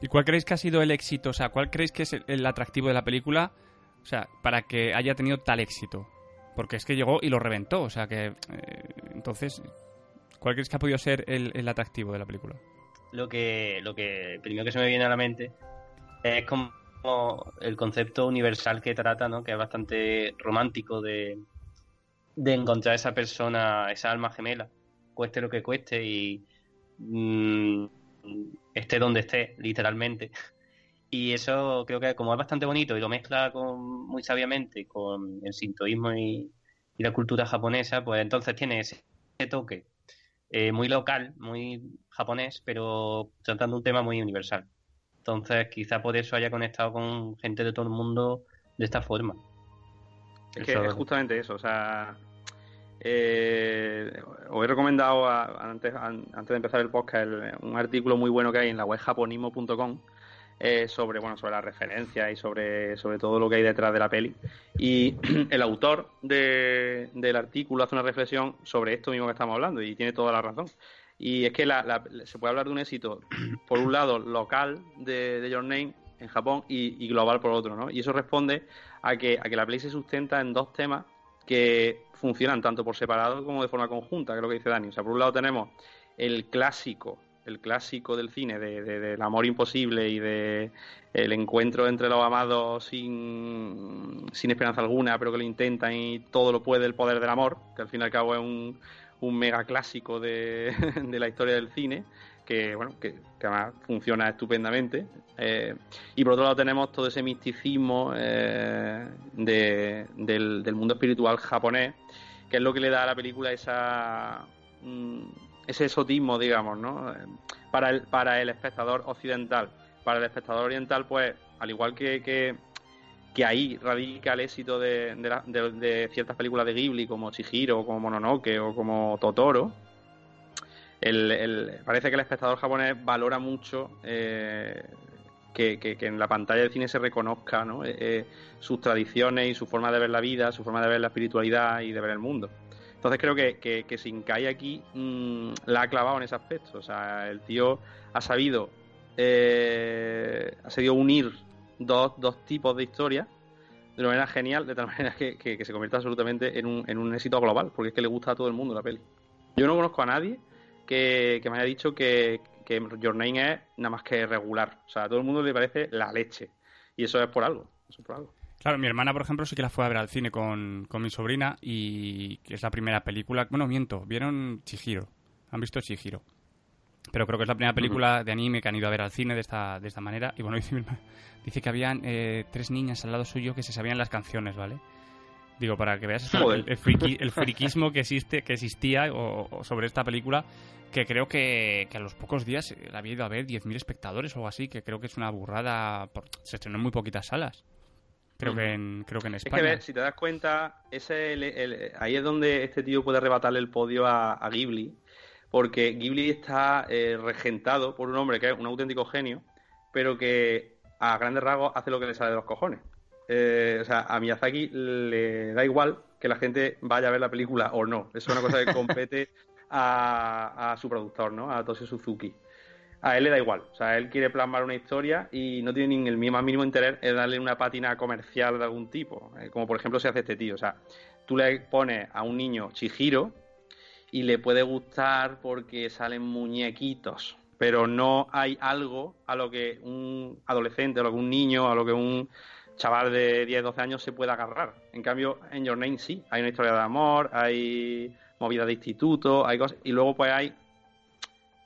¿Y cuál creéis que ha sido el éxito? O sea, ¿cuál creéis que es el, atractivo de la película? O sea, para que haya tenido tal éxito. Porque es que llegó y lo reventó. O sea que. Eh, entonces, ¿cuál crees que ha podido ser el, el, atractivo de la película? Lo que, lo que primero que se me viene a la mente es como el concepto universal que trata, ¿no? Que es bastante romántico de, de encontrar esa persona, esa alma gemela, cueste lo que cueste y. Mmm, esté donde esté, literalmente. Y eso creo que como es bastante bonito y lo mezcla con, muy sabiamente con el sintoísmo y, y la cultura japonesa, pues entonces tiene ese, toque eh, muy local, muy japonés, pero tratando un tema muy universal. Entonces quizá por eso haya conectado con gente de todo el mundo de esta forma. Es que es justamente eso, o sea, eh, os he recomendado antes, de empezar el podcast el, un artículo muy bueno que hay en la web japonismo.com eh, sobre bueno sobre las referencias y sobre, sobre todo lo que hay detrás de la peli. Y el autor de, del artículo hace una reflexión sobre esto mismo que estamos hablando y tiene toda la razón. Y es que la, se puede hablar de un éxito, por un lado, local de, de Your Name en Japón y, y, global por otro, ¿no? Y eso responde a que, a que la peli se sustenta en dos temas que funcionan tanto por separado como de forma conjunta, que es lo que dice Dani. O sea, por un lado tenemos el clásico, el clásico del cine, de, de, del amor imposible y de el encuentro entre los amados sin, sin esperanza alguna, pero que lo intentan y todo lo puede el poder del amor, que al fin y al cabo es un, mega clásico de la historia del cine que bueno que, que, además funciona estupendamente. Eh, y por otro lado tenemos todo ese misticismo eh, de, del, mundo espiritual japonés que es lo que le da a la película esa mm, ese exotismo digamos no para el para el espectador occidental. Para el espectador oriental pues al igual que, que que ahí radica el éxito de, de, la, de, de, ciertas películas de Ghibli como Chihiro, como Mononoke o como Totoro, parece que el espectador japonés valora mucho eh, que, que, que, en la pantalla del cine se reconozca ¿no? eh, eh, sus tradiciones y su forma de ver la vida, su forma de ver la espiritualidad y de ver el mundo. Entonces creo que, que, que aquí mmm, la ha clavado en ese aspecto. O sea, el tío ha sabido, eh, ha sabido unir dos, dos tipos de historias de una manera genial, de tal manera que, que, se convierta absolutamente en un, en un éxito global, porque es que le gusta a todo el mundo la peli. Yo no conozco a nadie que, me haya dicho que, que Your Name es nada más que regular. O sea, a todo el mundo le parece la leche. Y eso es por algo. Eso es por algo. Claro, mi hermana, por ejemplo, sí que la fue a ver al cine con, con mi sobrina y es la primera película. Bueno, miento, vieron Chihiro. Han visto Chihiro. Pero creo que es la primera película de anime que han ido a ver al cine de esta, de esta manera. Y bueno, dice, dice que habían eh, tres niñas al lado suyo que se sabían las canciones, ¿vale? Digo, para que veas el, el, friquismo que existe, que existía o, sobre esta película, que creo que, a los pocos días la había ido a ver 10.000 espectadores o algo así, que creo que es una burrada. se estrenó en muy poquitas salas. Creo, que en, creo que en España. Es que, si te das cuenta, ese ahí es donde este tío puede arrebatarle el podio a Ghibli porque Ghibli está eh, regentado por un hombre que es un auténtico genio, pero que a grandes rasgos hace lo que le sale de los cojones. Eh, o sea, a Miyazaki le da igual que la gente vaya a ver la película o no. Es una cosa que compete a, su productor, ¿no? A Toshi Suzuki. A él le da igual. O sea, él quiere plasmar una historia y no tiene ni el más mínimo interés en darle una pátina comercial de algún tipo. Eh, como por ejemplo se hace este tío. O sea, tú le pones a un niño Chihiro y le puede gustar porque salen muñequitos, pero no hay algo a lo que un adolescente, a lo que un niño, a lo que un chaval de 10, 12 años se pueda agarrar. En cambio, en Your Name sí, hay una historia de amor, hay movida de instituto, hay cosas, y luego pues hay,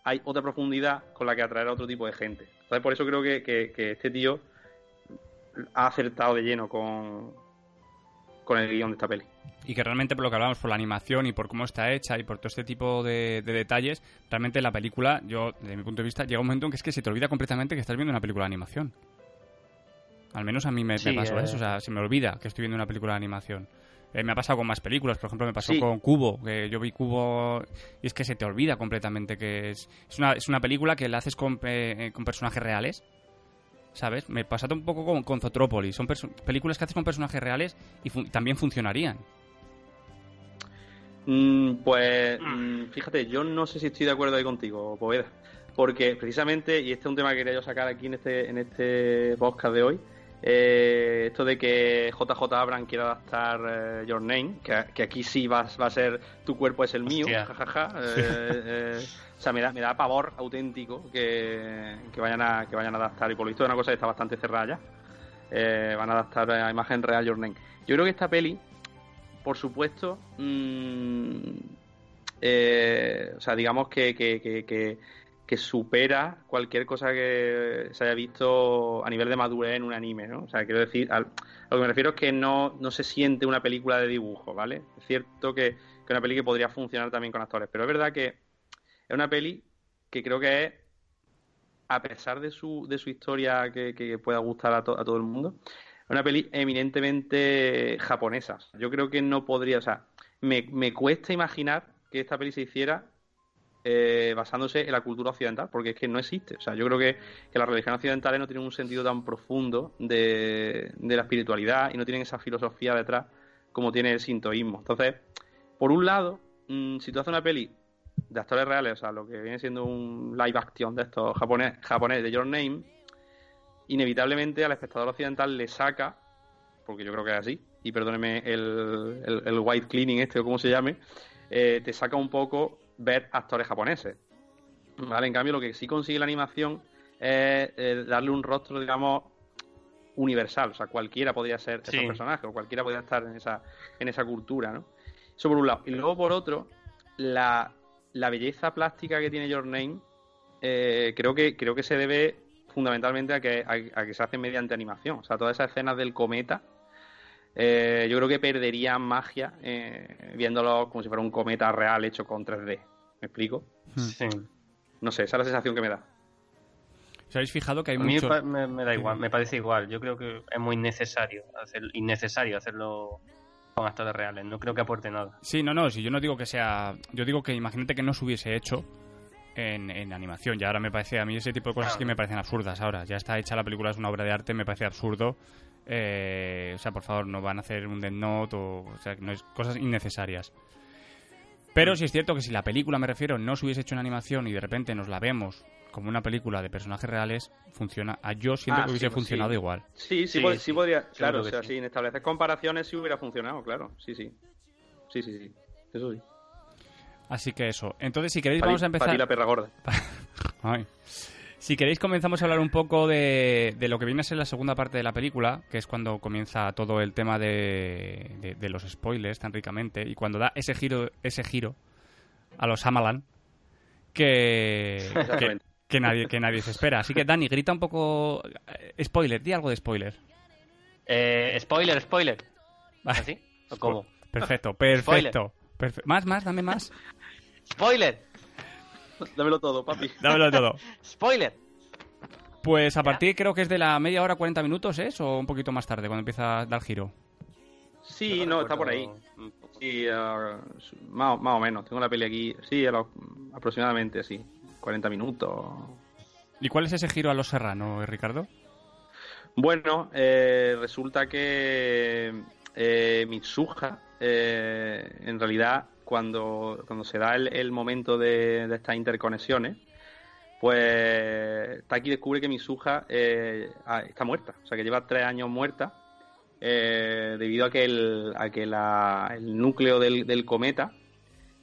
hay otra profundidad con la que atraer a otro tipo de gente. Entonces, por eso creo que, que este tío ha acertado de lleno con, con el guion de esta peli. Y que realmente por lo que hablamos, por la animación y por cómo está hecha y por todo este tipo de, detalles, realmente la película, yo, desde mi punto de vista, llega un momento en que es que se te olvida completamente que estás viendo una película de animación. Al menos a mí me, pasó eh. eso, o sea, se me olvida que estoy viendo una película de animación. Eh, me ha pasado con más películas, por ejemplo, me pasó con Cubo, que yo vi Cubo y es que se te olvida completamente que es, es, una, es una película que la haces con, eh, con personajes reales ¿sabes? Me pasa un poco con, con Zotrópolis. Son películas que haces con personajes reales y también funcionarían. Mm, pues mm, fíjate, yo no sé si estoy de acuerdo ahí contigo, Poveda. Porque precisamente, y este es un tema que quería yo sacar aquí en este, en este podcast de hoy, eh, esto de que JJ Abrams quiera adaptar eh, Your Name, que, aquí sí va, va, a ser tu cuerpo es el mío, jajaja. Eh, o sea, me da, me da pavor auténtico que, vayan a, que vayan a adaptar, y por lo visto es una cosa que está bastante cerrada ya. van a adaptar a imagen real Your Name. Yo creo que esta peli, por supuesto, mm, o sea, digamos que, que que supera cualquier cosa que se haya visto a nivel de madurez en un anime, ¿no? O sea, quiero decir, a lo que me refiero es que no, no se siente una película de dibujo, ¿vale? Es cierto que, es una peli que podría funcionar también con actores, pero es verdad que es una peli que creo que es, a pesar de su, de su historia que, pueda gustar a, todo el mundo, es una peli eminentemente japonesa. Yo creo que no podría, o sea, me, me cuesta imaginar que esta peli se hiciera eh, basándose en la cultura occidental, porque es que no existe. O sea, yo creo que, que las religiones occidentales no tienen un sentido tan profundo de, la espiritualidad y no tienen esa filosofía detrás como tiene el sintoísmo. Entonces, por un lado, mm, si tú haces una peli de actores reales, o sea, lo que viene siendo un live action de estos japonés, japonés de Your Name, inevitablemente al espectador occidental le saca, porque yo creo que es así, y perdóneme el, el, white cleaning este o como se llame, eh, te saca un poco ver actores japoneses. ¿Vale? En cambio, lo que sí consigue la animación es eh, darle un rostro, digamos, universal. O sea, cualquiera podría ser ese personaje o cualquiera podría estar en esa, en esa cultura, ¿no? Eso por un lado. Y luego, por otro, la, belleza plástica que tiene Your Name eh, creo, que, creo que se debe fundamentalmente a que, a, que se hace mediante animación. O sea, todas esas escenas del cometa eh, yo creo que perderían magia eh, viéndolo como si fuera un cometa real hecho con 3D. ¿Me explico? Hmm. Sí. No sé, esa es la sensación que me da. ¿Os habéis fijado que hay A mí me, da igual, me parece igual. Yo creo que es muy necesario, hacer, innecesario hacerlo con actores reales. No creo que aporte nada. Sí, no, no, si yo no digo que sea... Yo digo que imagínate que no se hubiese hecho en, animación. Y ahora me parece, a mí ese tipo de cosas que me parecen absurdas ahora. Ya está hecha la película, es una obra de arte, me parece absurdo. Eh, o sea, por favor, no van a hacer un Dead Note o, o sea, no es cosas innecesarias. Pero sí es cierto que si la película, me refiero, no se hubiese hecho en animación y de repente nos la vemos como una película de personajes reales, funciona. A yo siento Ah, que hubiese sí, funcionado sí. igual. Sí, sí, Sí, pod- sí sí, podría, claro, o sea, sí. sin establecer comparaciones sí hubiera funcionado, claro, sí, sí. Sí, sí, sí, eso sí. Así que eso. Entonces, si queréis, Para vamos a ti- para ti empezar. la perra gorda. Ay. Si queréis, comenzamos a hablar un poco de, de lo que viene a ser la segunda parte de la película, que es cuando comienza todo el tema de, de- de los spoilers tan ricamente y cuando da ese giro, ese giro a los Amalan que, que, nadie, que nadie se espera. Así que, Dani, grita un poco. eh, Spoiler, di algo de spoiler. Eh, spoiler, spoiler. ¿Así? ¿O cómo? Perfecto, perfecto. Perfe- más, más, dame más. Spoiler, Dámelo todo, papi. Dámelo todo. spoiler. Pues a partir creo que es de la media hora, 40 minutos, ¿es? O un poquito más tarde, cuando empieza a dar giro. Sí, no, está por ahí. Sí, ah, más, o- más o menos. Tengo la peli aquí, sí, a los- aproximadamente, sí. 40 minutos. ¿Y cuál es ese giro a los serrano, Ricardo? Bueno, eh, resulta que eh, Mitsuha, eh, en realidad, cuando, cuando se da el, el momento de, de estas interconexiones, pues Taki descubre que Mitsuha eh, ah, está muerta, o sea que lleva tres años muerta, eh, debido a que el, a que la- el núcleo del, del cometa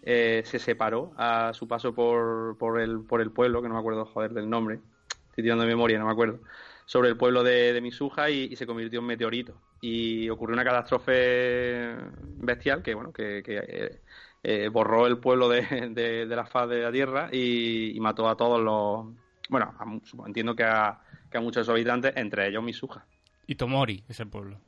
eh, se separó a su paso por, por, el, por el pueblo, que no me acuerdo, joder, del nombre, estoy tirando de memoria, no me acuerdo. Sobre el pueblo de, de Misuja y, se convirtió en meteorito. Y ocurrió una catástrofe bestial que, bueno, que, que, eh, borró el pueblo de, de- de la faz de la Tierra y, y mató a todos los... Bueno, a entiendo que a, que a muchos de sus habitantes, entre ellos Misuja. Y Tomori es el pueblo.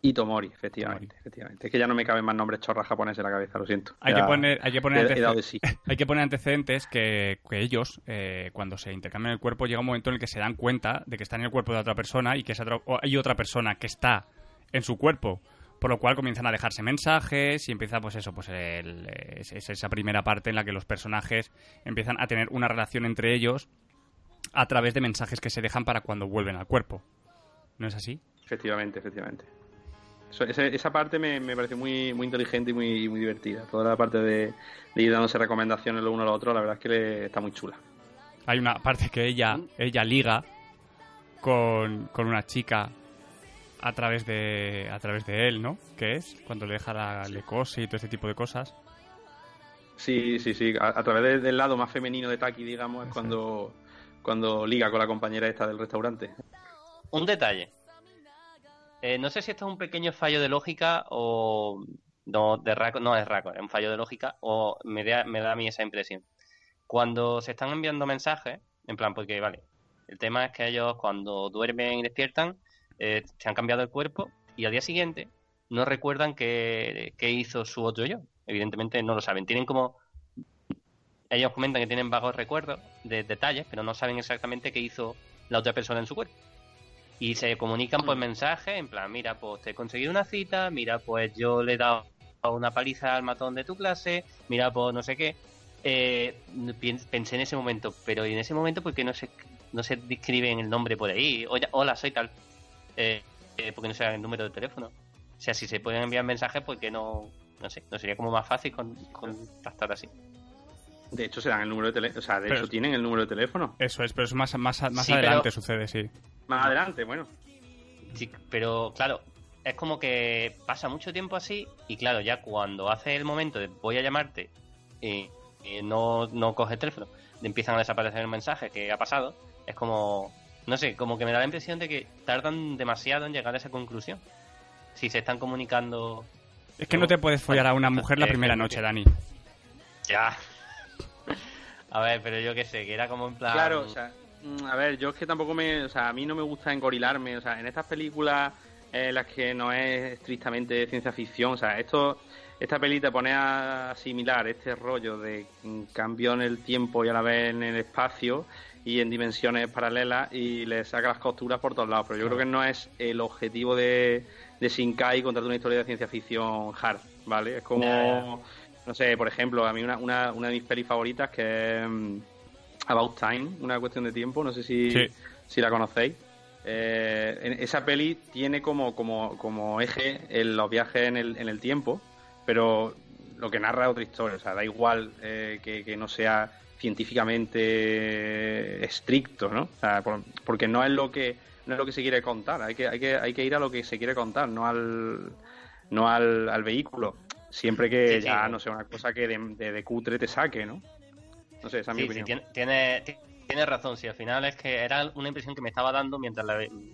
Y Tomori, efectivamente, Tomori. efectivamente. Es que ya no me caben más nombres chorras japoneses en la cabeza, lo siento. Hay Ya que poner, hay que poner, he- he sí. hay que poner antecedentes que, que ellos, eh, cuando se intercambian el cuerpo, llega un momento en el que se dan cuenta de que están en el cuerpo de otra persona y que esa otra- hay otra persona que está en su cuerpo. Por lo cual comienzan a dejarse mensajes y empieza, pues eso, pues el- es, es esa primera parte en la que los personajes empiezan a tener una relación entre ellos a través de mensajes que se dejan para cuando vuelven al cuerpo. ¿No es así? Efectivamente, efectivamente. Eso- esa parte me, me pareció muy, muy inteligente y muy, muy divertida. Toda la parte de, de ir dándose recomendaciones lo uno al otro, la verdad es que le- está muy chula. Hay una parte que ella, ella liga con, con una chica a través de a través de él, ¿no? Que es cuando le deja la le cose y todo este tipo de cosas. Sí, sí, sí. A, a través de- del lado más femenino de Taki, digamos, es cuando, cuando liga con la compañera esta del restaurante. Un detalle. Eh, no sé si esto es un pequeño fallo de lógica o. No, de Raco, no es Raco, es un fallo de lógica o me da, me da a mí esa impresión. Cuando se están enviando mensajes, en plan, porque, vale, el tema es que ellos cuando duermen y despiertan, eh, se han cambiado el cuerpo y al día siguiente no recuerdan qué, qué hizo su otro yo. Evidentemente no lo saben. Tienen como. Ellos comentan que tienen vagos recuerdos de detalles, pero no saben exactamente qué hizo la otra persona en su cuerpo. Y se comunican por mensaje, en plan, mira, pues te he conseguido una cita, mira, pues yo le he dado una paliza al matón de tu clase, mira, pues no sé qué. Eh, pensé en ese momento, pero ¿y en ese momento por qué no se, no se describen el nombre por ahí? Oye, hola, soy tal. Eh, eh, ¿Por qué no se el número de teléfono? O sea, si se pueden enviar mensajes, ¿por qué no? No sé, no sería como más fácil con, contactar así. De hecho, se dan el número de teléfono. O sea, de Pero- hecho, tienen el número de teléfono. Eso es, pero es más más, más Sí, adelante pero- sucede, sí. Más adelante, bueno. Sí, pero claro, es como que pasa mucho tiempo así y claro, ya cuando hace el momento de voy a llamarte y, y no, no coge el teléfono, le empiezan a desaparecer el mensaje que ha pasado, es como, no sé, como que me da la impresión de que tardan demasiado en llegar a esa conclusión. Si se están comunicando... Es que no te puedes follar a una mujer la Eh, primera eh, noche, Dani. Ya. A ver, pero yo qué sé, que era como en plan... Claro, o sea, mm, a ver, yo es que tampoco me. O sea, a mí no me gusta engorilarme. O sea, en estas películas en las que no es estrictamente ciencia ficción, o sea, esto. Esta peli te pone a asimilar este rollo de mm, cambio en el tiempo y a la vez en el espacio y en dimensiones paralelas y le saca las costuras por todos lados. Pero yo creo que no es el objetivo de, de Shinkai contarte una historia de ciencia ficción hard, ¿vale? Es como, no sé, por ejemplo, a mí una, una, una de mis pelis favoritas que es mm, About Time, una cuestión de tiempo, no sé si, Sí. si la conocéis. Eh, esa peli tiene como, como, como eje el- los viajes en el, en el tiempo, pero lo que narra otra historia. O sea, da igual eh, que, no sea científicamente estricto, ¿no? O sea, porque no es lo que no es lo que se quiere contar. Hay que, hay que, hay que ir a lo que se quiere contar, no al no al, al vehículo. Siempre que ya no sea una cosa que de, de, cutre te saque, ¿no? No sé, esa es mi opinión. tiene, tiene, razón, sí, al final es que era una impresión que me estaba dando mientras,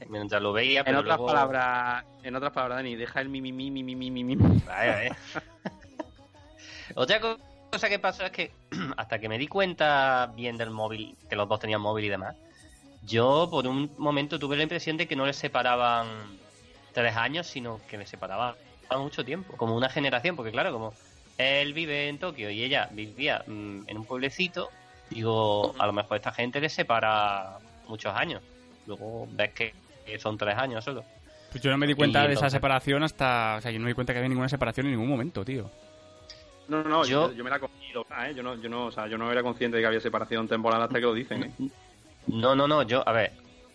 mientras lo veía. En otras palabras, en otras palabras, Dani, deja el mi, mi, mi, mi, mi, mi, mi. Vaya, Otra cosa que pasó es que hasta que me di cuenta bien del móvil, que los dos tenían móvil y demás, yo por un momento tuve la impresión de que no les separaban tres años, sino que les separaban mucho tiempo, como una generación, porque claro, como él vive en Tokio y ella vivía mm, en un pueblecito, digo, a lo mejor esta gente le separa muchos años. Luego ves que son tres años solo. Pues yo no me di cuenta de esa separación hasta. O sea, yo no me di cuenta que había ninguna separación en ningún momento, tío. No, no, yo, yo, me la ¿eh? Yo no, yo no, o sea, yo no era consciente de que había separación temporal hasta que lo dicen, ¿eh? No, no, no, yo, a ver,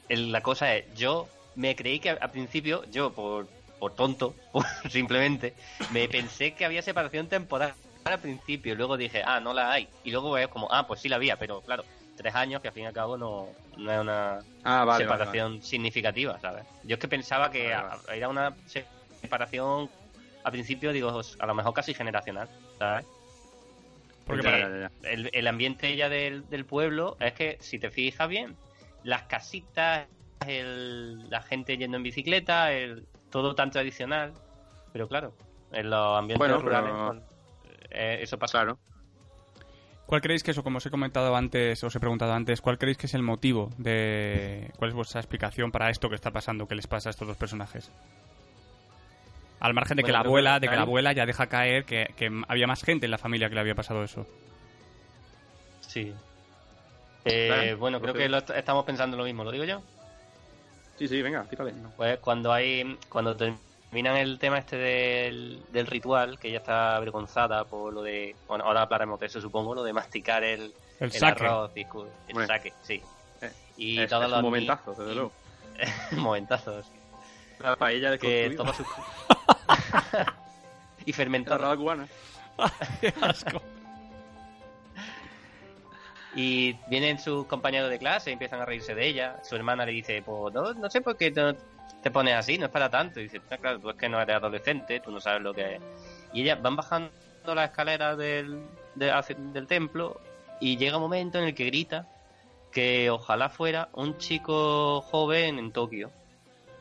la cosa es, yo me creí que al principio, yo por por tonto, simplemente, me pensé que había separación temporal al principio. Luego dije, ah, no la hay. Y luego es como, ah, pues sí la había, pero claro, tres años que al fin y al cabo no, no es una ah, separación significativa, ¿sabes? Yo es que pensaba que era una separación al principio, digo, a lo mejor casi generacional, ¿sabes? Porque el, el, ambiente ya del, del pueblo es que, si te fijas bien, las casitas, el, la gente yendo en bicicleta, el, todo tan tradicional, pero claro, en los ambientes rurales eh, eso pasa. Claro. ¿Cuál creéis que eso, como os he comentado antes, os he preguntado antes, cuál creéis que es el motivo de... ¿Cuál es vuestra explicación para esto que está pasando, que les pasa a estos dos personajes? Al margen de que la abuela, de que la abuela ya deja caer que, había más gente en la familia que le había pasado eso. Sí. Eh, bueno, creo que estamos pensando lo mismo, ¿lo digo yo? Sí, sí, venga, tírale. Pues cuando hay, cuando terminan el tema este del, ritual, que ella está avergonzada por lo de, bueno, ahora hablaremos de eso, supongo, lo de masticar el, el, arroz, el saque, sí. Eh, y es, un momentazo, desde luego. momentazos. La paella de que todo su... y fermentada. La cubana. Qué asco. Y vienen sus compañeros de clase y empiezan a reírse de ella. Su hermana le dice, pues no, no sé por qué te, pones así, no es para tanto. Y dice, ah, claro, tú es que no eres adolescente, tú no sabes lo que es. Y ellas van bajando las escaleras del, del templo y llega un momento en el que grita que ojalá fuera un chico joven en Tokio.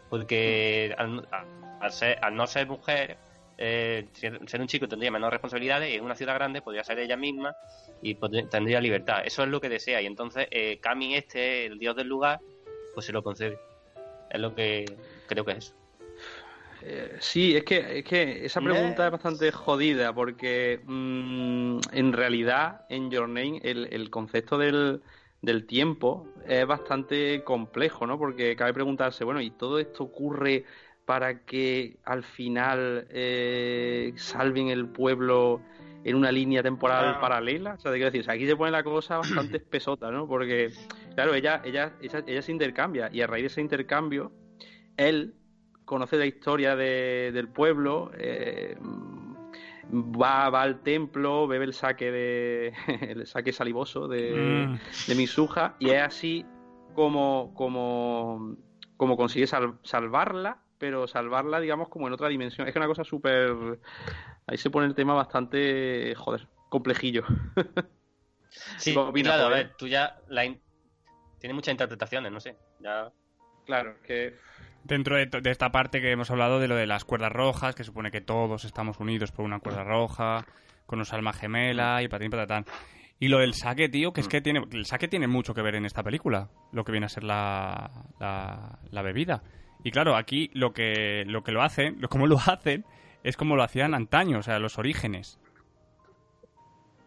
Porque al, ser, al no ser mujer, eh, ser un chico tendría menos responsabilidades y en una ciudad grande podría ser ella misma y tendría libertad. Eso es lo que desea y entonces eh, Kami este, el dios del lugar, pues se lo concede. Es lo que creo que es. Eh, sí, es que, es que esa pregunta es bastante jodida porque mm, en realidad en Your Name el, el concepto del, del tiempo es bastante complejo, ¿no? Porque cabe preguntarse, bueno, ¿y todo esto ocurre para que al final eh, salven el pueblo en una línea temporal paralela. O sea, quiero decir, aquí se pone la cosa bastante espesota, ¿no? Porque, claro, ella, ella, ella, se intercambia y a raíz de ese intercambio, él conoce la historia del pueblo, eh, va, va al templo, bebe el saque de el saque salivoso de, mm. de Misuja y es así como, como, como consigue salvarla pero salvarla, digamos, como en otra dimensión. Es que es una cosa súper... Ahí se pone el tema bastante, joder, complejillo. sí, claro, a ver, tú ya... La Tiene muchas interpretaciones, no sé. Ya... Claro, que... Dentro de, esta parte que hemos hablado de lo de las cuerdas rojas, que supone que todos estamos unidos por una cuerda roja, con los alma gemela y patín patatán. Y lo del saque, tío, que es mm. que tiene, el saque tiene mucho que ver en esta película, lo que viene a ser la, la, la bebida. Y claro, aquí lo que lo, que lo hacen, como lo hacen, es como lo hacían antaño, o sea, los orígenes.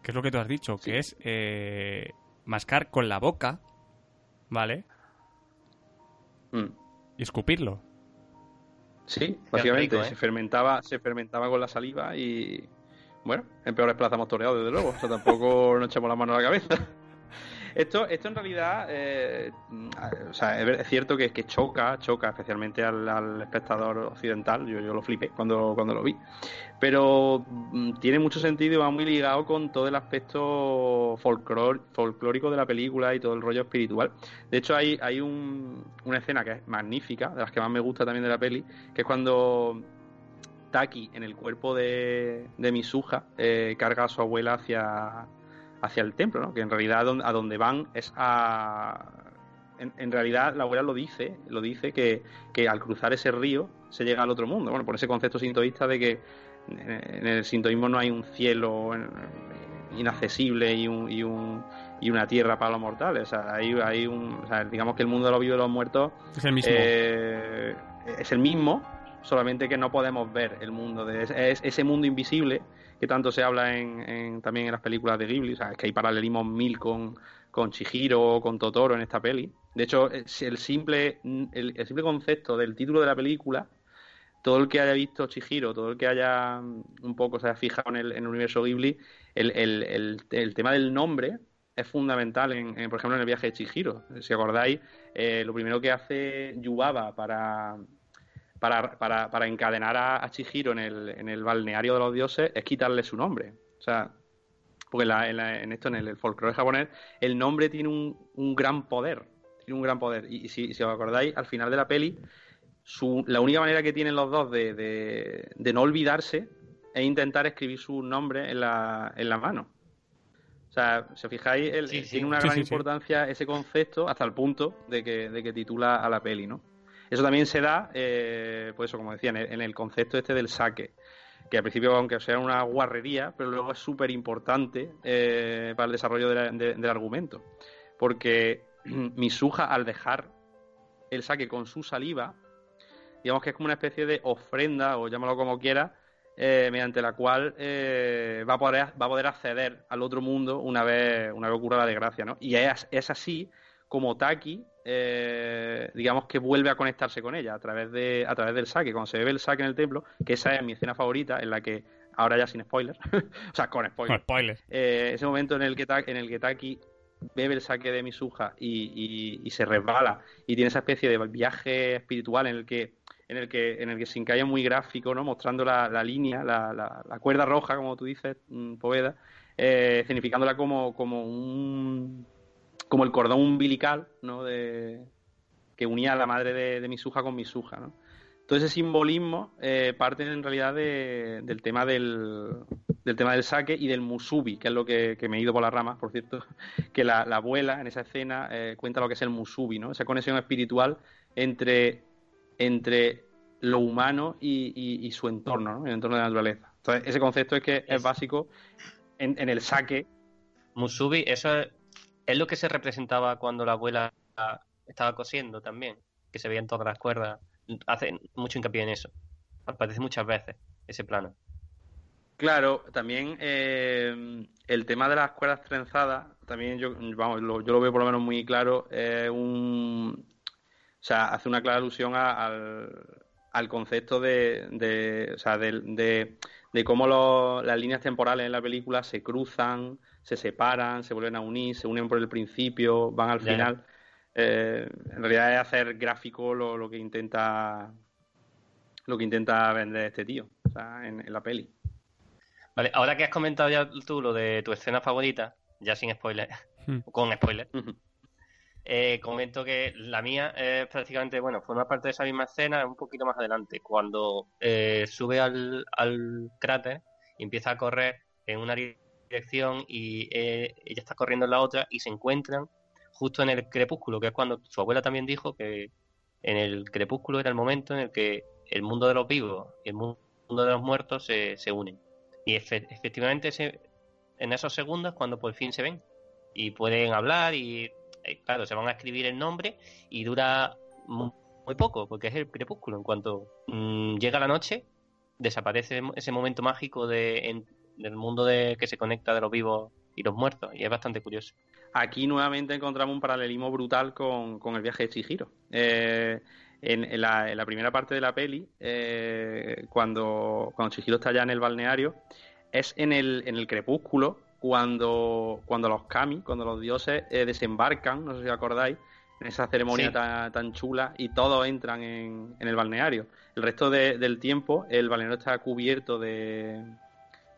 Que es lo que tú has dicho, que es eh, mascar con la boca, ¿vale? Mm. Y escupirlo. Sí, básicamente. ¿eh? Se fermentaba, se fermentaba con la saliva y bueno, en peores plazas hemos toreado, desde luego. O sea, tampoco nos echamos la mano a la cabeza. Esto, esto en realidad, eh, o sea, es cierto que, choca, choca especialmente al, espectador occidental. Yo, yo lo flipé cuando, cuando lo vi. Pero mm, tiene mucho sentido y va muy ligado con todo el aspecto folclórico de la película y todo el rollo espiritual. De hecho, hay, hay una escena que es magnífica, de las que más me gusta también de la peli, que es cuando Taki, en el cuerpo de, de Misuja, eh, carga a su abuela hacia hacia el templo, ¿no? Que en realidad a donde van es a... En, realidad la abuela lo dice, lo dice que, al cruzar ese río se llega al otro mundo. Bueno, por ese concepto sintoísta de que en el sintoísmo no hay un cielo inaccesible y, un, y, un, y una tierra para los mortales. O sea, hay, hay un, digamos que el mundo de los vivos y los muertos es el mismo. Eh, es el mismo, solamente que no podemos ver el mundo de ese mundo invisible que tanto se habla en, también en las películas de Ghibli, o sea, es que hay paralelismos mil con, con Chihiro o con Totoro en esta peli. De hecho, el simple, el, simple concepto del título de la película, todo el que haya visto Chihiro, todo el que haya un poco se haya fijado en el, universo Ghibli, el, tema del nombre es fundamental, en, por ejemplo, en el viaje de Chihiro. Si acordáis, eh, lo primero que hace Yubaba para, para, para, para encadenar a, Chihiro en el, en el balneario de los dioses es quitarle su nombre. O sea, porque en, esto, en el, folclore japonés, el nombre tiene un, gran poder. Tiene un gran poder. Y, si, os acordáis, al final de la peli, su, la única manera que tienen los dos de, de, no olvidarse es intentar escribir su nombre en la, en la mano. O sea, si os fijáis, tiene una gran importancia ese concepto hasta el punto de que, de que titula a la peli, ¿no? Eso también se da, eh, pues eso, como decía, en el, concepto este del saque, que al principio, aunque sea una guarrería, pero luego es súper importante eh, para el desarrollo del argumento. Porque Misuja, al dejar el saque con su saliva, digamos que es como una especie de ofrenda, o llámalo como quiera, eh, mediante la cual va, a poder, va a poder acceder al otro mundo una vez, una vez ocurra la desgracia, ¿no? Y es, es así como Taki eh, digamos que vuelve a conectarse con ella a través de a través del saque. Cuando se ve el saque en el templo que esa es mi escena favorita en la que ahora ya sin spoilers o sea con spoilers, eh, ese momento en el que en el que Taki bebe el saque de Misuja y, y, se resbala y tiene esa especie de viaje espiritual en el que en el que en el que es muy gráfico no mostrando la, la línea la, la, cuerda roja como tú dices mm, Poveda eh, significándola como como un como el cordón umbilical, ¿no? De, que unía a la madre de, de Misuja con Misuja, ¿no? Todo ese simbolismo eh, parte en realidad del tema del, del tema del saque y del musubi, que es lo que, me he ido por las ramas, por cierto, que la, abuela en esa escena eh, cuenta lo que es el musubi, ¿no? Esa conexión espiritual entre, entre lo humano y, su entorno, ¿no? El entorno de la naturaleza. Entonces, ese concepto es que es, básico en, en, el saque. Musubi, eso es es lo que se representaba cuando la abuela estaba cosiendo también, que se veían todas las cuerdas. Hace mucho hincapié en eso. Aparece muchas veces ese plano. Claro, también eh, el tema de las cuerdas trenzadas, también yo, vamos, lo, yo lo veo por lo menos muy claro, un, o sea, hace una clara alusión al, concepto de, o sea, de, de, cómo las líneas temporales en la película se cruzan, se separan, se vuelven a unir, se unen por el principio, van al final. Eh, en realidad es hacer gráfico lo, lo, que intenta lo que intenta vender este tío o sea, en, la peli. Vale, ahora que has comentado ya tú lo de tu escena favorita, ya sin spoiler, hmm. con spoiler, eh, comento que la mía es prácticamente, bueno, forma parte de esa misma escena un poquito más adelante, cuando eh, sube al, al cráter y empieza a correr en una dirección y eh, ella está corriendo en la otra y se encuentran justo en el crepúsculo, que es cuando su abuela también dijo que en el crepúsculo era el momento en el que el mundo de los vivos y el mundo de los muertos se, se unen. Y efectivamente en esos segundos cuando por fin se ven y pueden hablar y eh, claro, se van a escribir el nombre y dura muy, poco porque es el crepúsculo. En cuanto mm, llega la noche, desaparece ese momento mágico de, del mundo de que se conecta de los vivos y los muertos, y es bastante curioso. Aquí nuevamente encontramos un paralelismo brutal con, el viaje de Chihiro. Eh, en, la, primera parte de la peli, eh, cuando, cuando Chihiro está ya en el balneario, es en el, en el crepúsculo cuando, cuando los kami, cuando los dioses eh, desembarcan, no sé si acordáis, en esa ceremonia Sí. tan, tan chula y todos entran en, en el balneario. El resto de- del tiempo el balneario está cubierto de,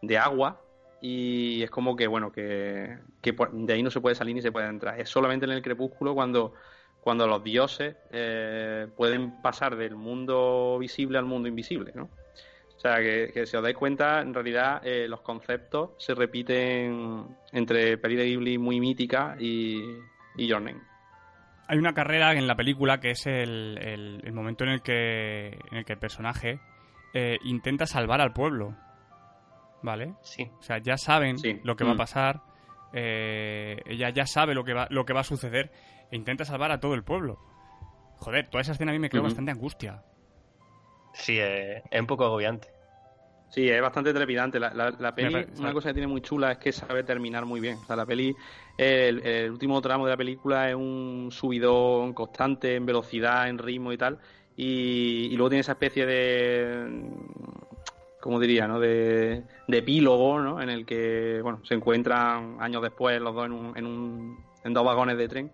de agua y es como que, bueno, que, de ahí no se puede salir ni se puede entrar. Es solamente en el crepúsculo cuando, cuando los dioses eh, pueden pasar del mundo visible al mundo invisible, ¿no? O sea, que, si os dais cuenta, en realidad eh, los conceptos se repiten entre peli de Ghibli muy mítica y, y Your. Hay una carrera en la película que es el, el- el momento en el que, en el, que el personaje eh, intenta salvar al pueblo. ¿Vale? Sí. O sea, ya saben Sí. lo que va a Mm. pasar. eh, ella ya sabe lo que, va, lo que va a suceder e intenta salvar a todo el pueblo. Joder, toda esa escena a mí me creó bastante angustia. Sí, es, es un poco agobiante. Sí, es bastante trepidante. La, la, la peli, una cosa que tiene muy chula es que sabe terminar muy bien. O sea, la peli, el, el último tramo de la película es un subidón constante en velocidad, en ritmo y tal. Y, y luego tiene esa especie de, ¿cómo diría, no? De, de epílogo, ¿no? En el que, bueno, se encuentran años después los dos en, un, en, un, en dos vagones de tren.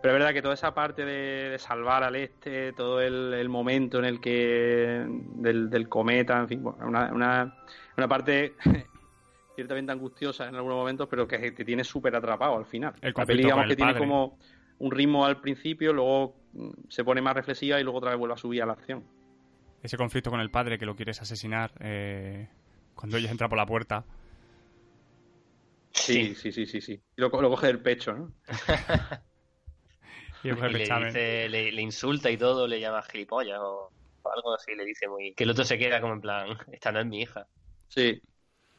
Pero es verdad que toda esa parte de, de salvar al este, todo el, el momento en el que. del, del cometa, en fin, bueno, una, una, una parte ciertamente angustiosa en algunos momentos, pero que te tiene súper atrapado al final. El La peli, digamos que tiene como un ritmo al principio, luego se pone más reflexiva y luego otra vez vuelve a subir a la acción. Ese conflicto con el padre que lo quieres asesinar eh, cuando ella entra por la puerta. Sí, sí, sí, sí, sí. Y lo, lo coge del pecho, ¿no? Y, coge el Y le, dice, le, le insulta y todo, le llama gilipollas o, o algo así, le dice muy... Que el otro se queda como en plan, esta no es mi hija. Sí,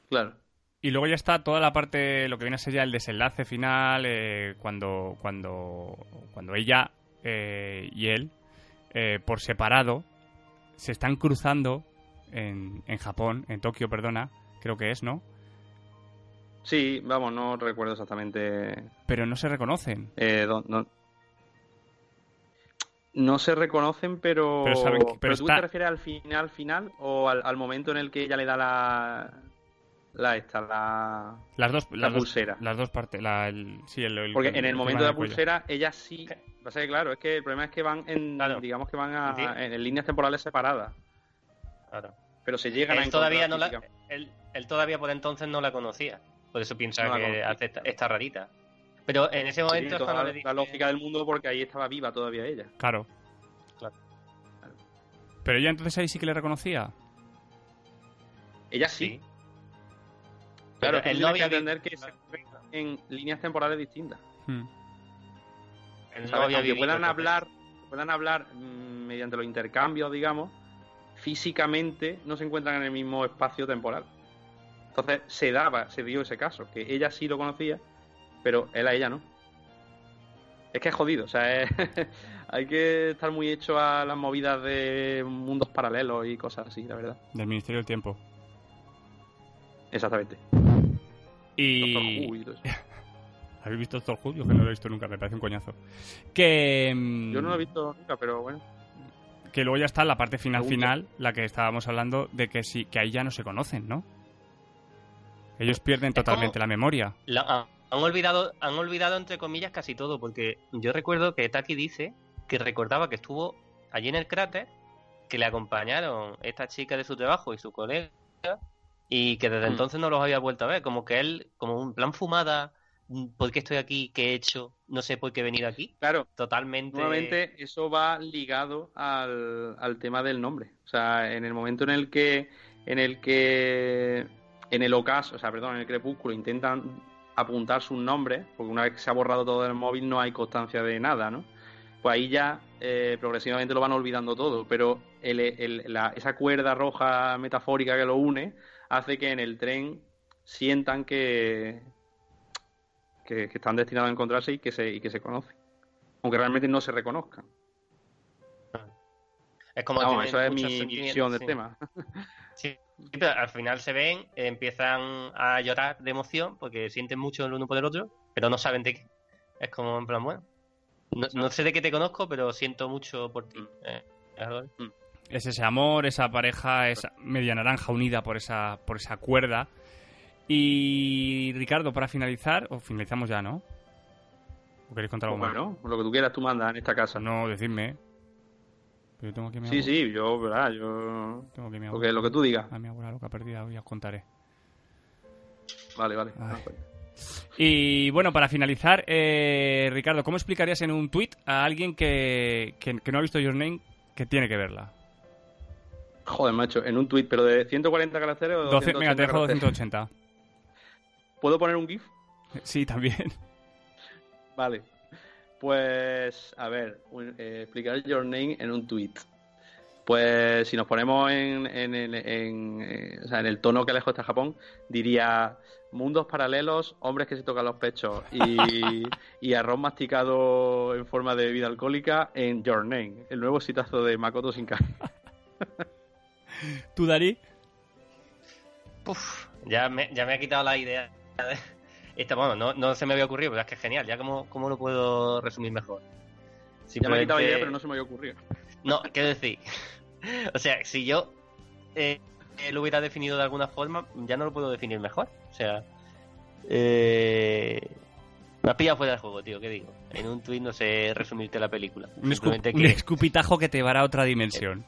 claro. Y luego ya está toda la parte, lo que viene a ser ya el desenlace final, eh, cuando, cuando, cuando ella eh, y él, eh, por separado, se están cruzando en, en Japón, en Tokio, perdona, creo que es, ¿no? Sí, vamos, no recuerdo exactamente Pero no se reconocen. Eh, don- no, no se reconocen, pero. Pero saben que- pero tú está- te refieres al final, final o al, al momento en el que ella le da la. La esta, la. Las dos, La las dos- pulsera. las dos partes. La, el- sí, el- el- Porque en el momento de la pulsera, ella sí. Pasa que, claro, es que el problema es que van en. Claro. Digamos que van a, Sí. en, en líneas temporales separadas. Claro. Pero se llegan a Él todavía, no la, él, él todavía por entonces no la conocía. Por eso piensa No que hace esta, esta rarita. Pero en ese Sí, momento toda cuando la, lógica del mundo porque ahí estaba viva todavía ella. Claro. Claro. Pero ella entonces ahí sí que le reconocía. Ella sí. Sí. Claro, Pero tú él tienes no que entender que se encuentran en líneas temporales distintas. Hmm. Puedan el hablar, puedan hablar mm, mediante los intercambios, digamos, físicamente no se encuentran en el mismo espacio temporal. Entonces se daba, se dio ese caso, que ella sí lo conocía, pero él a ella no. Es que es jodido, o sea, es- hay que estar muy hecho a las movidas de mundos paralelos y cosas así, la verdad. Del Ministerio del Tiempo. Exactamente. Y... Doctor Who y todo eso. ¿Habéis visto Doctor Who? Yo que no lo he visto nunca, me parece un coñazo. Que... mm, Yo no lo he visto nunca, pero bueno. Que luego ya está la parte final final, la que estábamos hablando, de que sí, que ahí ya no se conocen, ¿no? Ellos pierden como- totalmente la memoria. La- ah, han olvidado, han olvidado entre comillas casi todo, porque yo recuerdo que Taki dice que recordaba que estuvo allí en el cráter, que le acompañaron esta chica de su trabajo y su colega, y que desde Mm. entonces no los había vuelto a ver, como que él, como un plan fumada, mm, ¿por qué estoy aquí? ¿Qué he hecho? No sé por qué he venido aquí. Claro, Totalmente. Nuevamente, eso va ligado al, al tema del nombre. O sea, en el momento en el que, en el que, en el ocaso, o sea, perdón, en el crepúsculo intentan apuntar sus nombres, porque una vez que se ha borrado todo del móvil no hay constancia de nada, ¿no? Pues ahí ya eh, progresivamente lo van olvidando todo, pero el- el- la- esa cuerda roja metafórica que lo une hace que en el tren sientan que, que, que están destinados a encontrarse y que se, y que se conocen aunque realmente no se reconozcan. Es como tienen eso es mi, visión del sí. tema. Sí, pero al final se ven, empiezan a llorar de emoción porque sienten mucho el uno por el otro, pero no saben de qué. Es como en plan, bueno, no, no sé de qué te conozco, pero siento mucho por ti. Eh, es ese amor, esa pareja, esa media naranja unida por esa, por esa cuerda. Y Ricardo, para finalizar, o finalizamos ya, ¿no? ¿O queréis contar algo Pues bueno, lo que tú quieras tú mandas en esta casa. más? No, decidme. Pero yo tengo a mi Sí, sí, yo, verdad, yo... Tengo a mi Lo abuela, que, lo que tú digas. a mi abuela loca perdida, hoy os contaré. Vale, vale. Ah. Y bueno, para finalizar, eh, Ricardo, ¿cómo explicarías en un tweet a alguien que, que, que no ha visto Your Name que tiene que verla? Joder, macho, en un tuit, pero de 140 caracteres o 12, 280 venga, te dejo caracteres? 280. ¿Puedo poner un GIF? Sí, también. Vale. Pues, a ver, eh, explicar Your Name en un tweet. Pues si nos ponemos en, en, el- en, eh, o sea, en el tono que lejos está Japón, diría mundos paralelos, hombres que se tocan los pechos y, y arroz masticado en forma de bebida alcohólica en Your Name, el nuevo citazo de Makoto Shinkai. ¿Tú, Dari? Puf, ya me, ya me ha quitado la idea. de- Esta, bueno, no, no se me había ocurrido, pero es que es genial. Ya cómo, cómo lo puedo resumir mejor. Ya me ha quitado la idea, pero no se me había ocurrido. No, quiero decir. o sea, si yo eh, eh, lo hubiera definido de alguna forma, ya no lo puedo definir mejor. O sea. Eh, me has pillado fuera del juego, tío, ¿qué digo? En un tweet no sé resumirte la película. Un, un escupitajo que te llevará a otra dimensión.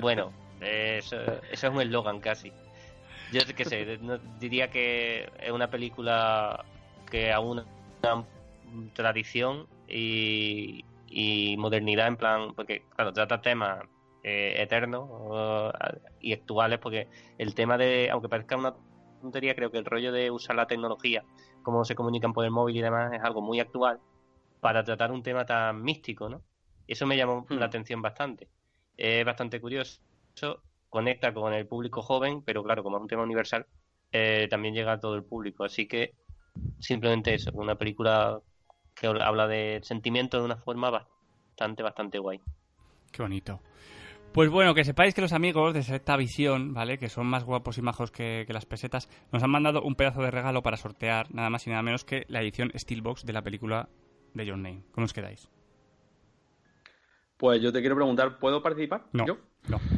Bueno, eso, eso es un eslogan casi. Yo qué sé, no- diría que es una película que aúna una tradición y, y modernidad en plan, porque claro, trata temas eh, eternos y actuales, porque el tema de, aunque parezca una tontería, creo que el rollo de usar la tecnología, cómo se comunican por el móvil y demás, es algo muy actual para tratar un tema tan místico, ¿no? Eso me llamó Hmm. la atención bastante. Es bastante curioso, conecta con el público joven, pero claro, como es un tema universal, eh, también llega a todo el público. Así que simplemente eso, una película que habla de sentimientos de una forma bastante, bastante guay. Qué bonito. Pues bueno, que sepáis que los amigos de Selecta Visión, ¿vale? Que son más guapos y majos que, que las pesetas, nos han mandado un pedazo de regalo para sortear, nada más y nada menos que la edición Steelbox de la película de Your Name. ¿Cómo os quedáis? Pues yo te quiero preguntar, ¿puedo participar? No. ¿Yo? No. ¿Con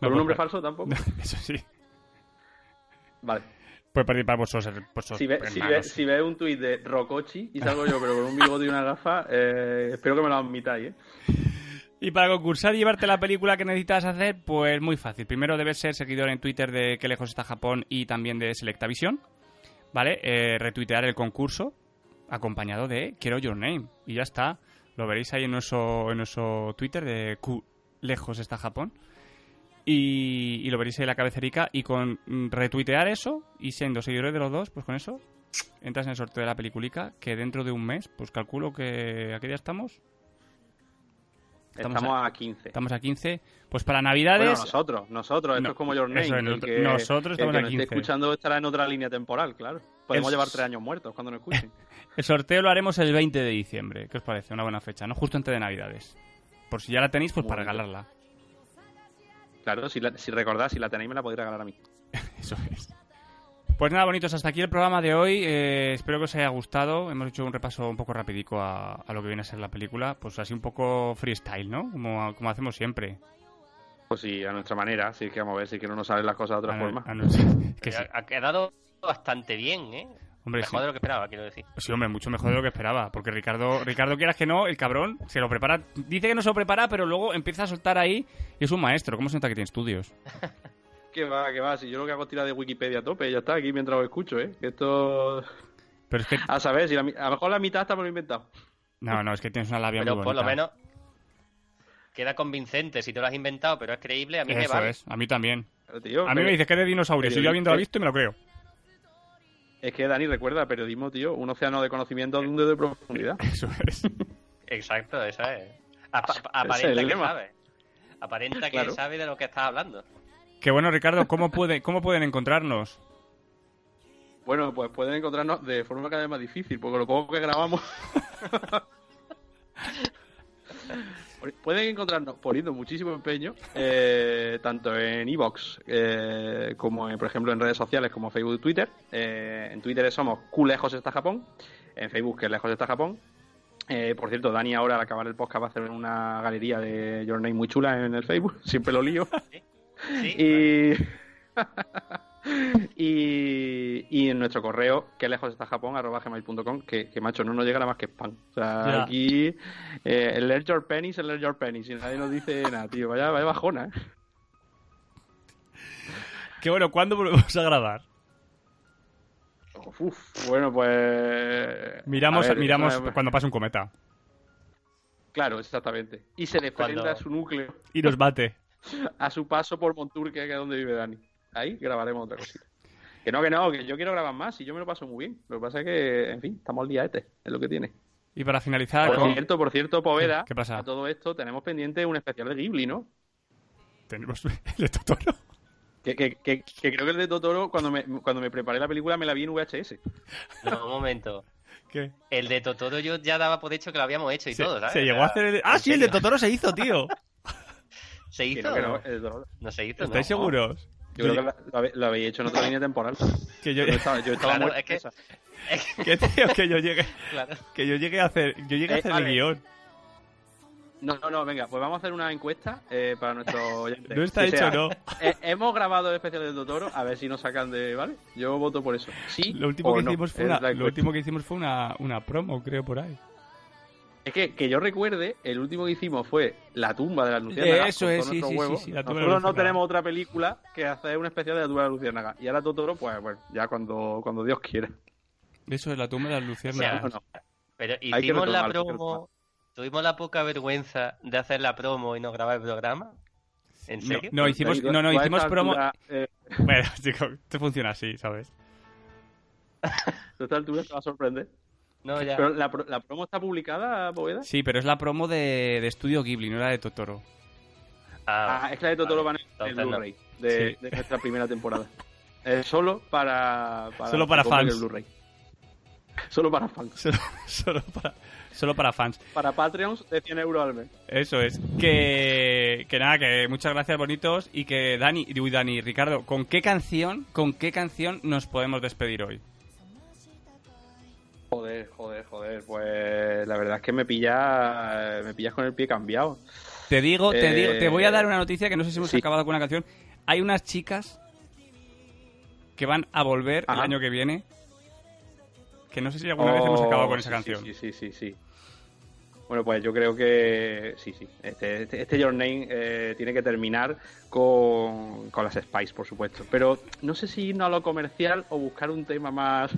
No, un nombre falso tampoco? Eso sí. Vale. Puede participar vosotros. vosotros Si ves si ve, hermanos. si ve un tuit de Rocochi y salgo yo, pero con un bigote y una gafa, eh, espero que me lo admitáis, ¿eh? Y para concursar y llevarte la película que necesitas hacer, pues muy fácil. Primero debes ser seguidor en Twitter de Qué lejos está Japón y también de Selectavision. ¿Vale? Eh, retuitear el concurso acompañado de Quiero Your Name. Y ya está. Lo veréis ahí en nuestro, en nuestro Twitter de Q lejos está Japón. Y, y lo veréis ahí en la cabecerica. Y con retuitear eso y siendo seguidores de los dos, pues con eso entras en el sorteo de la peliculica. Que dentro de un mes, pues calculo que. ¿A qué día estamos? Estamos Estamos, a... 15. Estamos a 15. Pues para Bueno, Navidades. nosotros, nosotros, esto No, es como Your Name. eso es, el nosotros- que, nosotros el estamos que a nos 15. esté escuchando estará en otra línea temporal, claro. Podemos llevar tres años muertos cuando nos escuchen. El sorteo lo haremos el 20 de diciembre. ¿Qué os parece? Una buena fecha, ¿no? Justo antes de Navidades. Por si ya la tenéis, pues Muy para bien. regalarla. Claro, si, la- si recordás, si la tenéis me la podéis regalar a mí. Eso es. Pues nada, bonitos, hasta aquí el programa de hoy. Eh, espero que os haya gustado. Hemos hecho un repaso un poco rapidico a, a lo que viene a ser la película. Pues así un poco freestyle, ¿no? Como, como hacemos siempre. Pues sí, a nuestra manera, sí que vamos a ver si que no nos salen las cosas de otra A- forma. a no- que sí. ha, ha quedado bastante bien, ¿eh? Hombre, Mejor sí. de lo que esperaba, quiero decir. Sí, hombre, mucho mejor de lo que esperaba. Porque Ricardo, Ricardo, quieras que no, el cabrón se lo prepara. Dice que no se lo prepara, pero luego empieza a soltar ahí y es un maestro. ¿Cómo se nota que tiene estudios? Que va, que va, si yo lo que hago es tirar de Wikipedia a tope, ya está, aquí mientras lo escucho, ¿eh? Que esto... Pero es que. A saber, si la a lo mejor la mitad está me lo he inventado. No, no, es que tienes una labia Pero muy por lo menos queda convincente. Si te lo has inventado, pero es creíble, a mí me vale. es, a mí también. Pero, tío, A mí pero- me dices que es de dinosaurios y yo periodista- habiéndolo visto y me lo creo. Es que Dani recuerda, periodismo, tío, un océano de conocimiento de un dedo de profundidad. Eso es. Exacto, eso es. Aparenta el que lema. sabe. Aparenta que sabe de lo que estás hablando. Que bueno, Ricardo, ¿cómo, puede, ¿cómo pueden encontrarnos? Bueno, pues pueden encontrarnos de forma cada vez más difícil, porque lo poco que grabamos. pueden encontrarnos poniendo muchísimo empeño, eh, tanto en Evox como, en, por ejemplo, en redes sociales como Facebook y Twitter. Eh, en Twitter somos Q lejos está Japón, en Facebook que lejos está Japón. Eh, por cierto, Dani ahora al acabar el podcast va a hacer una galería de Your Name muy chula en el Facebook, siempre lo lío. Sí, Y, Y, y en nuestro correo, que lejos está Japón, arroba gmail.com, que, que macho, no nos llega nada más que spam. O sea, aquí, eh, el Learn Your Pennies, el Learn Your Pennies, y nadie nos dice nada, tío. Vaya, vaya bajona, ¿eh? Que bueno, ¿cuándo volvemos a grabar? Uf, bueno, pues. Miramos, ver, miramos eh, cuando pase un cometa. Claro, exactamente. Y se desprenda Cuando- su núcleo Y nos bate. a su paso por Monturque, que es donde vive Dani. Ahí grabaremos otra cosita. Que no, que no, que yo quiero grabar más y yo me lo paso muy bien. Lo que pasa es que, en fin, estamos al día este, es lo que tiene. Y para finalizar, Por con- cierto, por cierto, Poveda, ¿Qué pasa? a todo esto tenemos pendiente un especial de Ghibli, ¿no? tenemos el de Totoro. Que, que, que, que creo que el de Totoro, cuando me, cuando me preparé la película, me la vi en VHS. No, un momento. ¿Qué? El de Totoro yo ya daba por hecho que lo habíamos hecho y Se, todo, ¿sabes? se llegó a hacer el... Ah, ¿en sí, el de? Totoro se hizo, tío. ¿Se Que hizo? no, que no, no? el de Totoro. No se hizo, ¿Estáis ¿no? seguros? Yo creo que lo, lo habéis hecho en otra línea temporal. Que yo, Yo estaba, yo estaba Claro, muerto es que-. Es que- que, tío, que yo llegue, claro. que yo llegue a hacer, yo llegue a Eh, hacer vale. el guion. No, no, no, venga, pues vamos a hacer una encuesta eh, para nuestros oyentes. No está Que hecho, sea, ¿no? eh, hemos grabado el especial de Totoro, a ver si nos sacan de. ¿Vale? Yo voto por eso. Sí. Lo último o que no, hicimos fue una, la lo último que hicimos fue una, una promo, creo por ahí. Es que, que yo recuerde, el último que hicimos fue La tumba de la luciérnaga. Eso con es, sí, sí, sí, huevos. sí, La tumba de la Nosotros no tenemos otra película que hacer una especial de la tumba de la luciérnaga. Y ahora Totoro, pues bueno, ya cuando, cuando Dios quiera. Eso es la tumba de las O luciérnagas. sea, No, no. Pero hicimos la promo. Tuvimos la poca vergüenza de hacer la promo y no grabar el programa. ¿En No, serio? no, hicimos, Dani, no, no, hicimos promo. altura, eh, Bueno, chico, esto funciona así, ¿sabes? a esta altura te va a sorprender. No, ya. Pero la, pro- la promo está publicada, Poveda. Sí, pero es la promo de, de Estudio Ghibli, no la de Totoro. Ah, Ah, es que la de Totoro vale. van en el. Blu-ray de, Sí. de nuestra primera temporada. Eh, solo para, para Solo para fans. el. Solo para fans. Solo, solo para, solo para fans. Para Patreons de 100 euros al mes. Eso es. Que, que nada, que muchas gracias, bonitos. Y que Dani, uy, Dani, Ricardo, ¿con qué canción, con qué canción nos podemos despedir hoy? Joder, joder, joder. Pues la verdad es que me pilla, me pillas con el pie cambiado. Te digo, te Eh, digo, te voy a dar una noticia que no sé si hemos sí. acabado con una canción. Hay unas chicas que van a volver el año que viene. Que no sé si alguna vez hemos Oh, acabado con esa canción. Sí, sí, sí, sí. Bueno, pues yo creo que sí, sí. Este, este, este Your Name eh, tiene que terminar con, con las Spice, por supuesto. Pero no sé si irnos a lo comercial o buscar un tema más.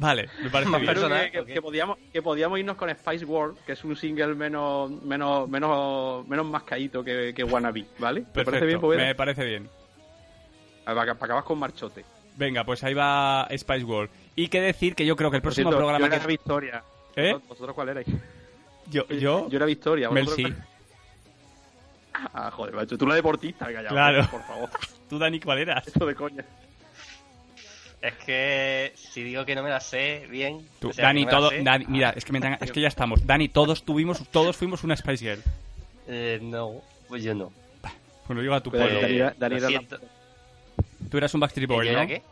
Vale, me parece Más bien. Personal, que, que- que podíamos, que podíamos irnos con Spice World, que es un single menos menos menos menos mascadito que, que Wannabe, ¿vale? ¿Te Perfecto, parece bien, Poveda? me parece bien. Ah, Para, para acabar con Marchote. Venga, pues ahí va Spice World. Y qué decir que yo creo que el próximo cierto, programa yo era que... Victoria. ¿Eh? ¿Vosotros- ¿Vosotros cuál erais? Yo, yo, Yo era Victoria. Mel ¿vosotros sí. Ah, joder, macho. Tú la deportista, ya. Claro. Por favor. ¿Tú, Dani, cuál eras? Esto de coña. Es que si digo que no me la sé bien. Tú, o sea, Dani, no todo, sé, Dani, mira, es que, me dan- es que ya estamos. Dani, todos tuvimos, todos fuimos una Spice Girl. eh, no, pues yo no. Pues lo digo a tu Pero pueblo. Dani era- Eh, Dani era. Tú eras un Backstreet Boy, ¿Y yo era ¿no? qué?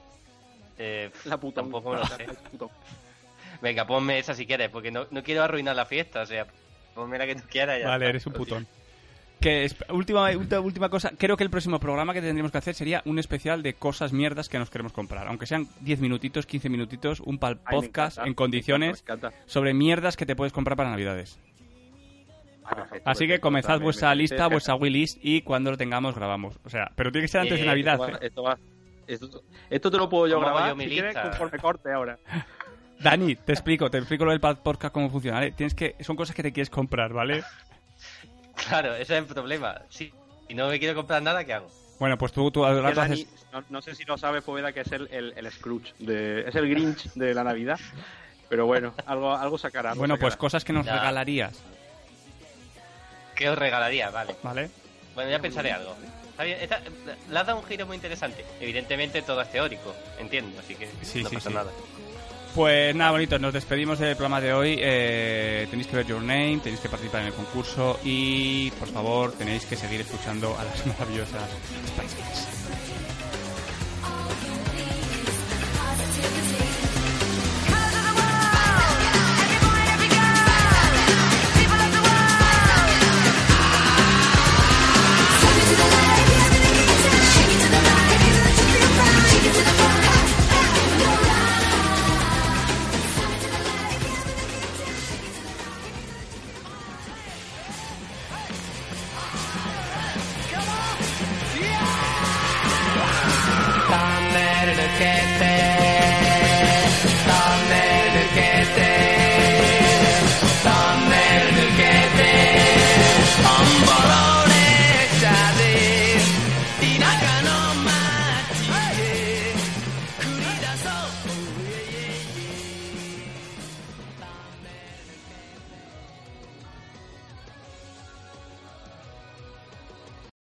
Eh, La puta. Tampoco me lo sé. Venga, ponme esa si quieres, porque no, no quiero arruinar la fiesta, o sea, ponme la que tú quieras. ya Vale, está. eres un putón. Que es- última, última, última cosa, creo que el próximo programa que tendríamos que hacer sería un especial de cosas mierdas que nos queremos comprar. Aunque sean 10 minutitos, 15 minutitos, un pal Ay, podcast encanta, en condiciones me encanta, me encanta. sobre mierdas que te puedes comprar para Navidades. Ah, perfecto, Así que comenzad también, vuestra me- lista, me- vuestra wishlist y cuando lo tengamos grabamos. O sea, pero tiene que ser antes de Eh, Navidad. Esto, va- ¿eh? esto, va- esto- esto te lo puedo yo ¿Cómo hago grabar yo mi si quieres conforme corte ahora. Dani, te explico, te explico lo del podcast cómo funciona, ¿vale? Tienes que, son cosas que te quieres comprar, ¿vale? Claro, ese es el problema. Si, si no me quiero comprar nada, ¿qué hago? Bueno, pues tú, tú Dani, haces... no, no sé si lo sabes, Poveda, que es el, el, el Scrooge, de, es el Grinch de la Navidad. Pero bueno, algo, algo sacará. algo Bueno, pues cosas que nos Ya. regalarías, ¿Qué os regalaría? Vale. ¿vale? Bueno, ya pensaré algo. Está bien, esta- le has dado un giro muy interesante. Evidentemente todo es teórico, entiendo, así que Sí, no sí, pasa sí. nada. Pues nada, bonitos, nos despedimos del programa de hoy. Eh, tenéis que ver Your Name, tenéis que participar en el concurso y, por favor, tenéis que seguir escuchando a las maravillosas Spice